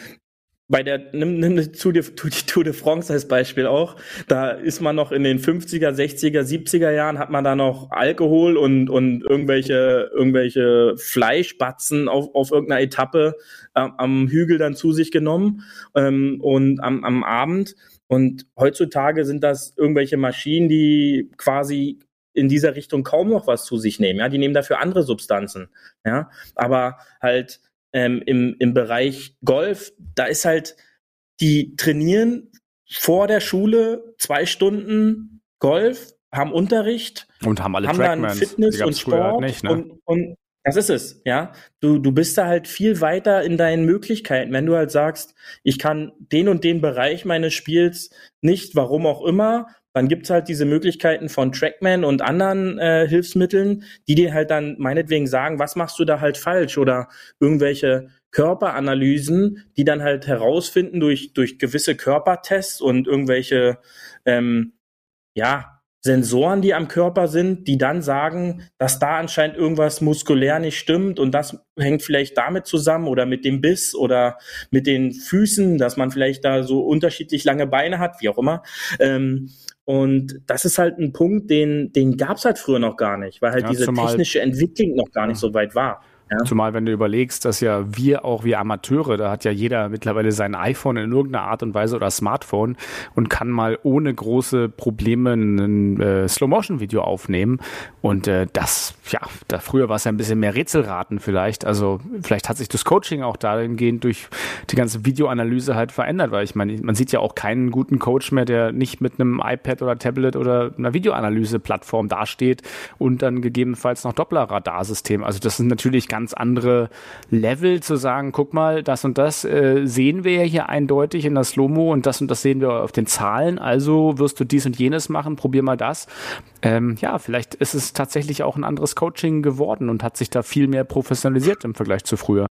bei der, nimm, nimm die Tour, de, Tour de France als Beispiel auch, da ist man noch in den 50er, 60er, 70er Jahren, hat man da noch Alkohol und, und irgendwelche, irgendwelche Fleischbatzen auf, auf irgendeiner Etappe äh, am Hügel dann zu sich genommen ähm, und am, am Abend. Und heutzutage sind das irgendwelche Maschinen, die quasi in dieser Richtung kaum noch was zu sich nehmen. Ja, die nehmen dafür andere Substanzen. Ja, aber halt ähm, im, im Bereich Golf, da ist halt, die trainieren vor der Schule zwei Stunden Golf, haben Unterricht und haben alle haben dann Fitness und Sport halt nicht, ne? und, und das ist es, ja. Du, du bist da halt viel weiter in deinen Möglichkeiten. Wenn du halt sagst, ich kann den und den Bereich meines Spiels nicht, warum auch immer, dann gibt's halt diese Möglichkeiten von Trackman und anderen äh, Hilfsmitteln, die dir halt dann meinetwegen sagen, was machst du da halt falsch oder irgendwelche Körperanalysen, die dann halt herausfinden durch, durch gewisse Körpertests und irgendwelche, ähm, ja, Sensoren, die am Körper sind, die dann sagen, dass da anscheinend irgendwas muskulär nicht stimmt und das hängt vielleicht damit zusammen oder mit dem Biss oder mit den Füßen, dass man vielleicht da so unterschiedlich lange Beine hat, wie auch immer. Ähm, und das ist halt ein Punkt, den, den gab es halt früher noch gar nicht, weil halt ja, diese technische Entwicklung noch gar nicht so weit war. Ja. Zumal, wenn du überlegst, dass ja wir auch wie Amateure, da hat ja jeder mittlerweile sein iPhone in irgendeiner Art und Weise oder Smartphone und kann mal ohne große Probleme ein äh, Slow-Motion-Video aufnehmen. Und äh, das, ja, da früher war es ja ein bisschen mehr Rätselraten vielleicht. Also vielleicht hat sich das Coaching auch dahingehend durch die ganze Videoanalyse halt verändert, weil ich meine, man sieht ja auch keinen guten Coach mehr, der nicht mit einem iPad oder Tablet oder einer Videoanalyse-Plattform dasteht und dann gegebenenfalls noch Doppler-Radarsystem. Also das sind natürlich ganz andere Level zu sagen, guck mal, das und das äh, sehen wir ja hier eindeutig in der Slow-Mo und das und das sehen wir auf den Zahlen, also wirst du dies und jenes machen, probier mal das. Ähm, ja, vielleicht ist es tatsächlich auch ein anderes Coaching geworden und hat sich da viel mehr professionalisiert im Vergleich zu früher.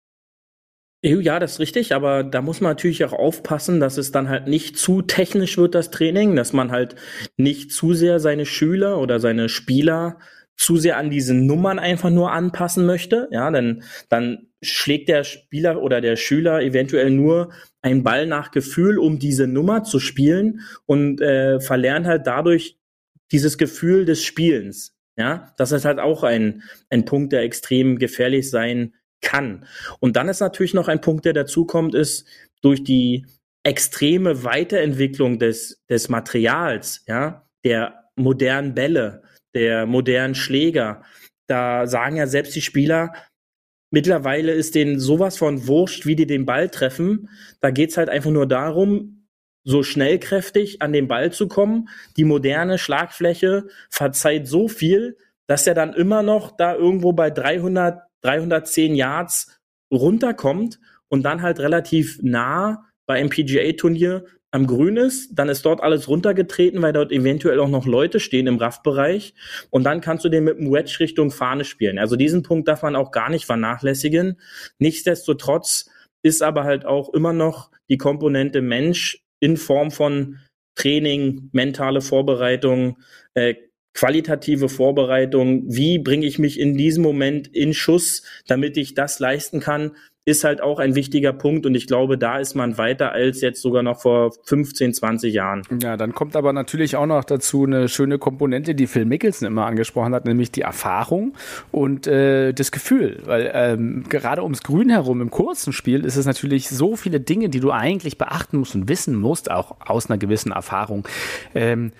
Ja, das ist richtig, aber da muss man natürlich auch aufpassen, dass es dann halt nicht zu technisch wird, das Training, dass man halt nicht zu sehr seine Schüler oder seine Spieler zu sehr an diese Nummern einfach nur anpassen möchte, ja, dann, dann schlägt der Spieler oder der Schüler eventuell nur einen Ball nach Gefühl, um diese Nummer zu spielen und äh, verlernt halt dadurch dieses Gefühl des Spielens. Ja, das ist halt auch ein, ein Punkt, der extrem gefährlich sein kann. Und dann ist natürlich noch ein Punkt, der dazukommt, ist durch die extreme Weiterentwicklung des, des Materials, ja, der modernen Bälle, der modernen Schläger. Da sagen ja selbst die Spieler, mittlerweile ist denen sowas von wurscht, wie die den Ball treffen. Da geht's halt einfach nur darum, so schnellkräftig an den Ball zu kommen. Die moderne Schlagfläche verzeiht so viel, dass er dann immer noch da irgendwo bei 300, 310 Yards runterkommt und dann halt relativ nah bei einem PGA-Turnier am Grün ist, dann ist dort alles runtergetreten, weil dort eventuell auch noch Leute stehen im Raffbereich und dann kannst du den mit dem Wedge Richtung Fahne spielen. Also diesen Punkt darf man auch gar nicht vernachlässigen. Nichtsdestotrotz ist aber halt auch immer noch die Komponente Mensch in Form von Training, mentale Vorbereitung, äh, qualitative Vorbereitung, wie bringe ich mich in diesem Moment in Schuss, damit ich das leisten kann, ist halt auch ein wichtiger Punkt und ich glaube, da ist man weiter als jetzt sogar noch vor 15, 20 Jahren. Ja, dann kommt aber natürlich auch noch dazu eine schöne Komponente, die Phil Mickelson immer angesprochen hat, nämlich die Erfahrung und äh, das Gefühl, weil ähm, gerade ums Grün herum im kurzen Spiel ist es natürlich so viele Dinge, die du eigentlich beachten musst und wissen musst, auch aus einer gewissen Erfahrung. Ähm,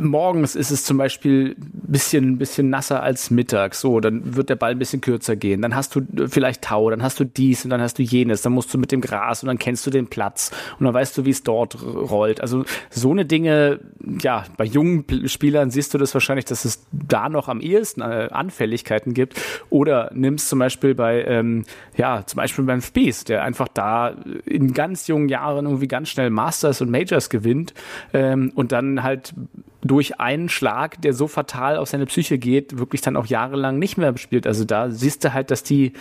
morgens ist es zum Beispiel bisschen, bisschen nasser als mittags, so, dann wird der Ball ein bisschen kürzer gehen. Dann hast du vielleicht Tau, dann hast du dies und dann hast du jenes, dann musst du mit dem Gras und dann kennst du den Platz und dann weißt du, wie es dort rollt. Also so eine Dinge, ja, bei jungen Spielern siehst du das wahrscheinlich, dass es da noch am ehesten äh, Anfälligkeiten gibt. Oder nimmst zum Beispiel bei, ähm, ja, zum Beispiel beim Spies, der einfach da in ganz jungen Jahren irgendwie ganz schnell Masters und Majors gewinnt ähm, und dann halt durch einen Schlag, der so fatal auf seine Psyche geht, wirklich dann auch jahrelang nicht mehr spielt. Also da siehst du halt, dass die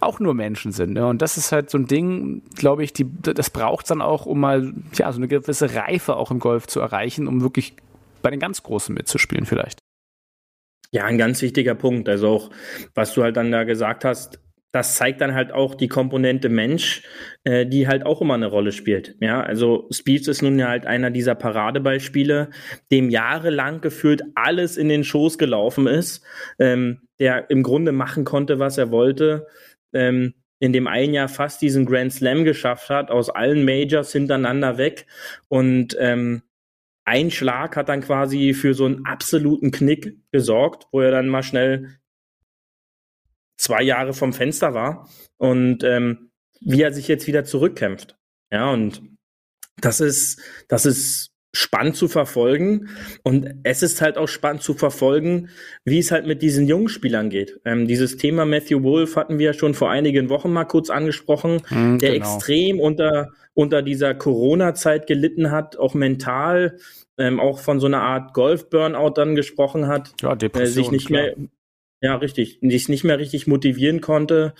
auch nur Menschen sind. Ne? Und das ist halt so ein Ding, glaube ich, die, das braucht dann auch, um mal ja so eine gewisse Reife auch im Golf zu erreichen, um wirklich bei den ganz Großen mitzuspielen vielleicht. Ja, ein ganz wichtiger Punkt. Also auch, was du halt dann da gesagt hast, das zeigt dann halt auch die Komponente Mensch, äh, die halt auch immer eine Rolle spielt. Ja, also Speeds ist nun ja halt einer dieser Paradebeispiele, dem jahrelang gefühlt alles in den Schoß gelaufen ist, ähm, der im Grunde machen konnte, was er wollte. Ähm, in dem ein Jahr fast diesen Grand Slam geschafft hat, aus allen Majors hintereinander weg. Und ähm, ein Schlag hat dann quasi für so einen absoluten Knick gesorgt, wo er dann mal schnell zwei Jahre vom Fenster war und ähm, wie er sich jetzt wieder zurückkämpft. Ja, und das ist, das ist spannend zu verfolgen. Und es ist halt auch spannend zu verfolgen, wie es halt mit diesen jungen Spielern geht. Ähm, dieses Thema Matthew Wolf hatten wir ja schon vor einigen Wochen mal kurz angesprochen, mm, der genau. extrem unter, unter dieser Corona-Zeit gelitten hat, auch mental, ähm, auch von so einer Art Golf-Burnout dann gesprochen hat. Ja, Depression, äh, sich nicht klar. mehr ja, richtig. Sich nicht mehr richtig motivieren konnte,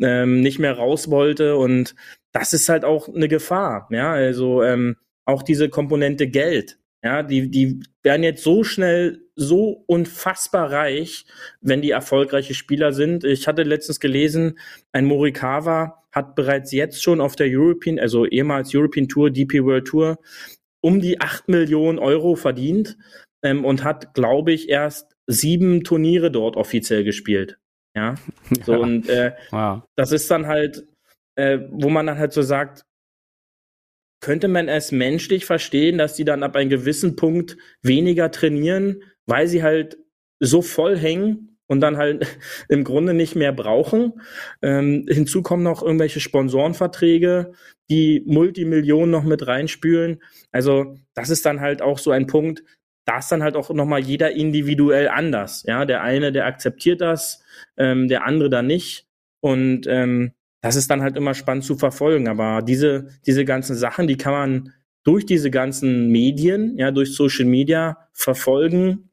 ähm, nicht mehr raus wollte und das ist halt auch eine Gefahr. Ja, also ähm, auch diese Komponente Geld. Ja, die, die werden jetzt so schnell so unfassbar reich, wenn die erfolgreiche Spieler sind. Ich hatte letztens gelesen, ein Morikawa hat bereits jetzt schon auf der European, also ehemals European Tour, DP World Tour, um die acht Millionen Euro verdient ähm, und hat, glaube ich, erst sieben Turniere dort offiziell gespielt. Ja. So, ja. und äh, wow. das ist dann halt, äh, wo man dann halt so sagt, könnte man es menschlich verstehen, dass die dann ab einem gewissen Punkt weniger trainieren, weil sie halt so voll hängen und dann halt im Grunde nicht mehr brauchen. Ähm, hinzu kommen noch irgendwelche Sponsorenverträge, die Multimillionen noch mit reinspülen. Also das ist dann halt auch so ein Punkt, da ist dann halt auch nochmal jeder individuell anders. Ja, der eine, der akzeptiert das, ähm, der andere dann nicht. Und ähm, das ist dann halt immer spannend zu verfolgen. Aber diese, diese ganzen Sachen, die kann man durch diese ganzen Medien, ja, durch Social Media verfolgen,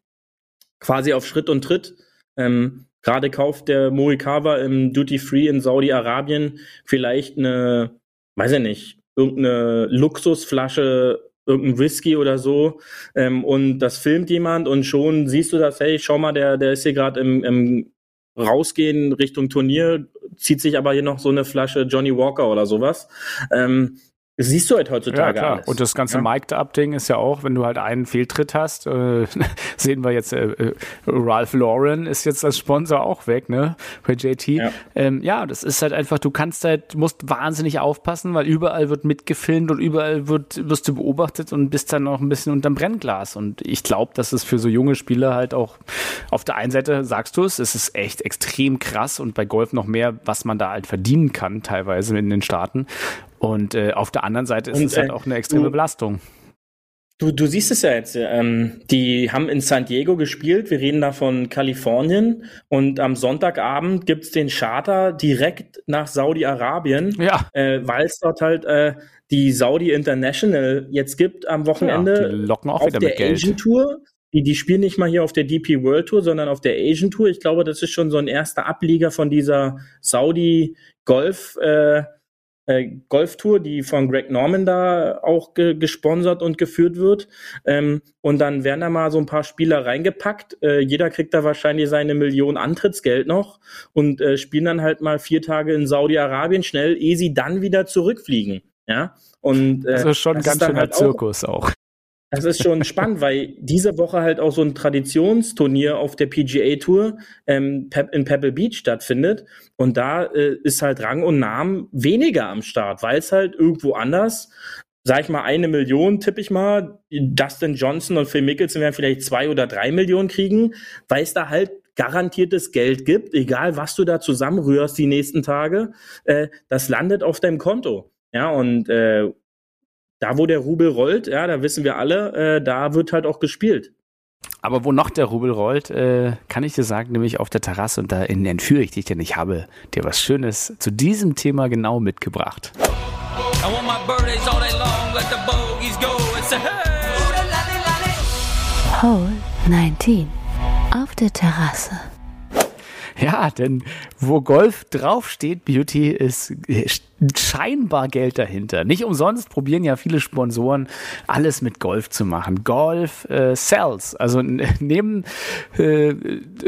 quasi auf Schritt und Tritt. Ähm, Gerade kauft der Morikawa im Duty Free in Saudi-Arabien vielleicht eine, weiß ich nicht, irgendeine Luxusflasche irgendein Whisky oder so ähm, und das filmt jemand und schon siehst du das, hey, schau mal, der, der ist hier gerade im, im Rausgehen Richtung Turnier, zieht sich aber hier noch so eine Flasche Johnny Walker oder sowas. Ähm, das siehst du halt heutzutage ja, klar. alles. Und das ganze ja. Mic'd-Up-Ding ist ja auch, wenn du halt einen Fehltritt hast, äh, sehen wir jetzt, äh, äh, Ralph Lauren ist jetzt als Sponsor auch weg, ne, bei JT. Ja. Ähm, ja, das ist halt einfach, du kannst halt, musst wahnsinnig aufpassen, weil überall wird mitgefilmt und überall wird, wirst du beobachtet und bist dann auch ein bisschen unterm Brennglas. Und ich glaube, dass es für so junge Spieler halt auch, auf der einen Seite sagst du es, es ist echt extrem krass und bei Golf noch mehr, was man da halt verdienen kann, teilweise in den Staaten. Und äh, auf der anderen Seite ist und, es halt äh, auch eine extreme du, Belastung. Du, du siehst es ja jetzt, ähm, die haben in San Diego gespielt, wir reden da von Kalifornien und am Sonntagabend gibt's den Charter direkt nach Saudi-Arabien, ja. äh, weil es dort halt äh, die Saudi International jetzt gibt am Wochenende ja, die locken auch auf wieder der mit Geld. Asian Tour. Die, die spielen nicht mal hier auf der DP World Tour, sondern auf der Asian Tour. Ich glaube, das ist schon so ein erster Ableger von dieser Saudi Golf äh, äh, Golftour, die von Greg Norman da auch ge gesponsert und geführt wird. Ähm, und dann werden da mal so ein paar Spieler reingepackt. Äh, jeder kriegt da wahrscheinlich seine Million Antrittsgeld noch und äh, spielen dann halt mal vier Tage in Saudi-Arabien schnell, ehe sie dann wieder zurückfliegen. Ja. Und, äh, also schon ein ganz schöner halt Zirkus auch. Das ist schon spannend, weil diese Woche halt auch so ein Traditionsturnier auf der PGA Tour ähm, in Pebble Beach stattfindet. Und da äh, ist halt Rang und Namen weniger am Start, weil es halt irgendwo anders, sag ich mal, eine Million, tippe ich mal, Dustin Johnson und Phil Mickelson werden vielleicht zwei oder drei Millionen kriegen, weil es da halt garantiertes Geld gibt, egal was du da zusammenrührst die nächsten Tage, äh, das landet auf deinem Konto. Ja, und äh, da, wo der Rubel rollt, ja, da wissen wir alle, äh, da wird halt auch gespielt. Aber wo noch der Rubel rollt, äh, kann ich dir sagen, nämlich auf der Terrasse und da entführe ich dich, denn ich habe dir was Schönes zu diesem Thema genau mitgebracht. Hole 19 auf der Terrasse. Ja, denn wo Golf draufsteht, Beauty ist scheinbar Geld dahinter. Nicht umsonst probieren ja viele Sponsoren alles mit Golf zu machen. Golf äh, sells. Also neben, äh,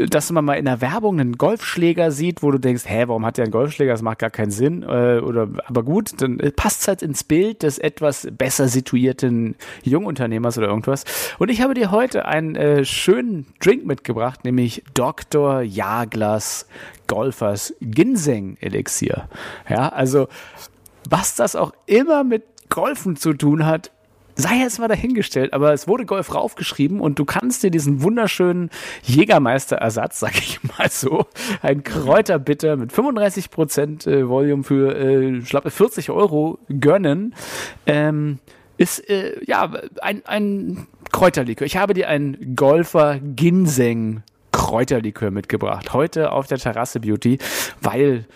dass man mal in der Werbung einen Golfschläger sieht, wo du denkst, hä, warum hat der einen Golfschläger? Das macht gar keinen Sinn. Äh, oder aber gut, dann passt es halt ins Bild des etwas besser situierten Jungunternehmers oder irgendwas. Und ich habe dir heute einen äh, schönen Drink mitgebracht, nämlich Dr. Jaglas Golfers Ginseng-Elixier. Ja, also was das auch immer mit Golfen zu tun hat, sei jetzt mal dahingestellt, aber es wurde Golf raufgeschrieben und du kannst dir diesen wunderschönen Jägermeister-Ersatz, sag ich mal so, ein Kräuterbitter mit 35 Prozent äh, Volume für äh, schlappe 40 Euro gönnen. Ähm, ist äh, ja ein, ein Kräuterlikör. Ich habe dir einen Golfer Ginseng Kräuterlikör mitgebracht. Heute auf der Terrasse Beauty, weil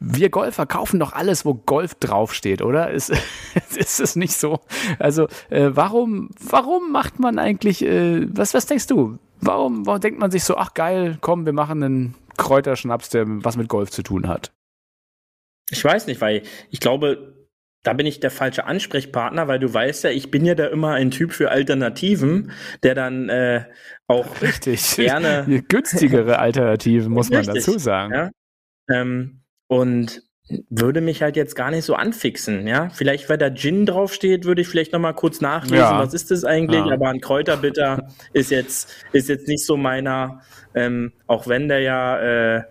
wir Golfer kaufen doch alles, wo Golf draufsteht, oder? Ist, ist es nicht so? Also, äh, warum, warum macht man eigentlich, äh, was, was denkst du? Warum, warum denkt man sich so, ach geil, komm, wir machen einen Kräuterschnaps, der was mit Golf zu tun hat? Ich weiß nicht, weil ich glaube, da bin ich der falsche Ansprechpartner, weil du weißt ja, ich bin ja da immer ein Typ für Alternativen, der dann äh, auch Richtig. gerne günstigere Alternativen muss man Richtig, dazu sagen. Ja? Ähm, und würde mich halt jetzt gar nicht so anfixen, ja. Vielleicht, weil da Gin draufsteht, würde ich vielleicht noch mal kurz nachlesen, ja. was ist das eigentlich? Ja. Aber ein Kräuterbitter ist jetzt ist jetzt nicht so meiner, ähm, auch wenn der ja, äh,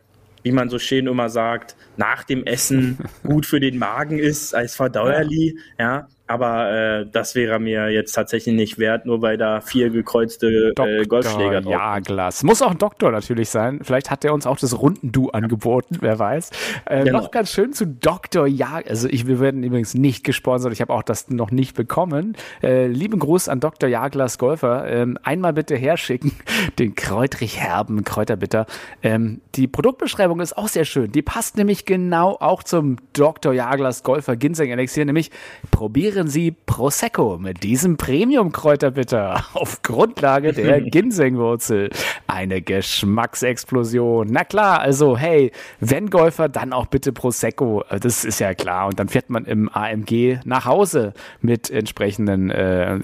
wie man so schön immer sagt, nach dem Essen gut für den Magen ist als Verdauerli, ja. Aber äh, das wäre mir jetzt tatsächlich nicht wert, nur weil da vier gekreuzte äh, Golfschläger drauf Ja, Glas. Muss auch ein Doktor natürlich sein. Vielleicht hat er uns auch das Runden-Du angeboten, wer weiß. Äh, genau. Noch ganz schön zu Dr. Ja. Also ich, wir werden übrigens nicht gesponsert. Ich habe auch das noch nicht bekommen. Äh, lieben Gruß an Dr. Jaglas Golfer. Ähm, einmal bitte herschicken den kräutrig herben Kräuterbitter. Ähm, die Produktbeschreibung ist auch sehr schön. Die passt nämlich genau auch zum Dr. Jaglas Golfer Ginseng Elixier, nämlich probieren probieren Sie Prosecco mit diesem Premium-Kräuterbitter auf Grundlage der Ginsengwurzel. Eine Geschmacksexplosion. Na klar, also hey, wenn Golfer, dann auch bitte Prosecco. Das ist ja klar. Und dann fährt man im AMG nach Hause mit entsprechenden äh,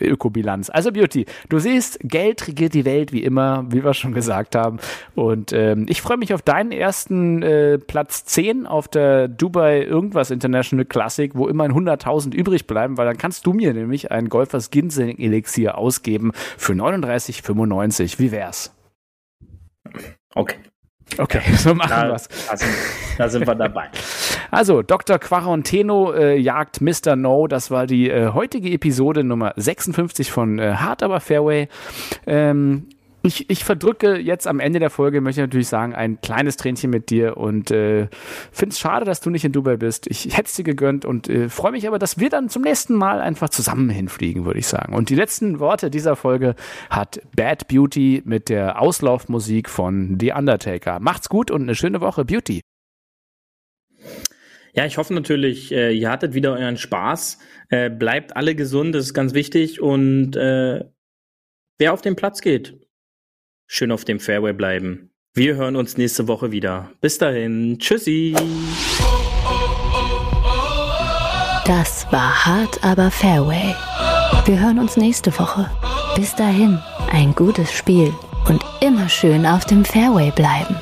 Ökobilanz. Also Beauty, du siehst, Geld regiert die Welt wie immer, wie wir schon gesagt haben. Und ähm, ich freue mich auf deinen ersten äh, Platz 10 auf der Dubai Irgendwas International Classic, wo immerhin 100.000 übrig übrig bleiben, weil dann kannst du mir nämlich ein Golfers Ginseng Elixier ausgeben für 39,95. Wie wär's? Okay. Okay, so machen da, wir's. Da sind, da sind wir dabei. Also, Dr. Quaranteno äh, jagt Mr. No. Das war die äh, heutige Episode Nummer 56 von äh, Hard Aber Fairway. Ähm, ich, ich verdrücke jetzt am Ende der Folge, möchte ich natürlich sagen, ein kleines Tränchen mit dir und äh, finde es schade, dass du nicht in Dubai bist. Ich, ich hätte es dir gegönnt und äh, freue mich aber, dass wir dann zum nächsten Mal einfach zusammen hinfliegen, würde ich sagen. Und die letzten Worte dieser Folge hat Bad Beauty mit der Auslaufmusik von The Undertaker. Macht's gut und eine schöne Woche, Beauty. Ja, ich hoffe natürlich, äh, ihr hattet wieder euren Spaß. Äh, bleibt alle gesund, das ist ganz wichtig. Und äh, wer auf den Platz geht, schön auf dem Fairway bleiben. Wir hören uns nächste Woche wieder. Bis dahin, tschüssi. Das war hart, aber Fairway. Wir hören uns nächste Woche. Bis dahin, ein gutes Spiel und immer schön auf dem Fairway bleiben.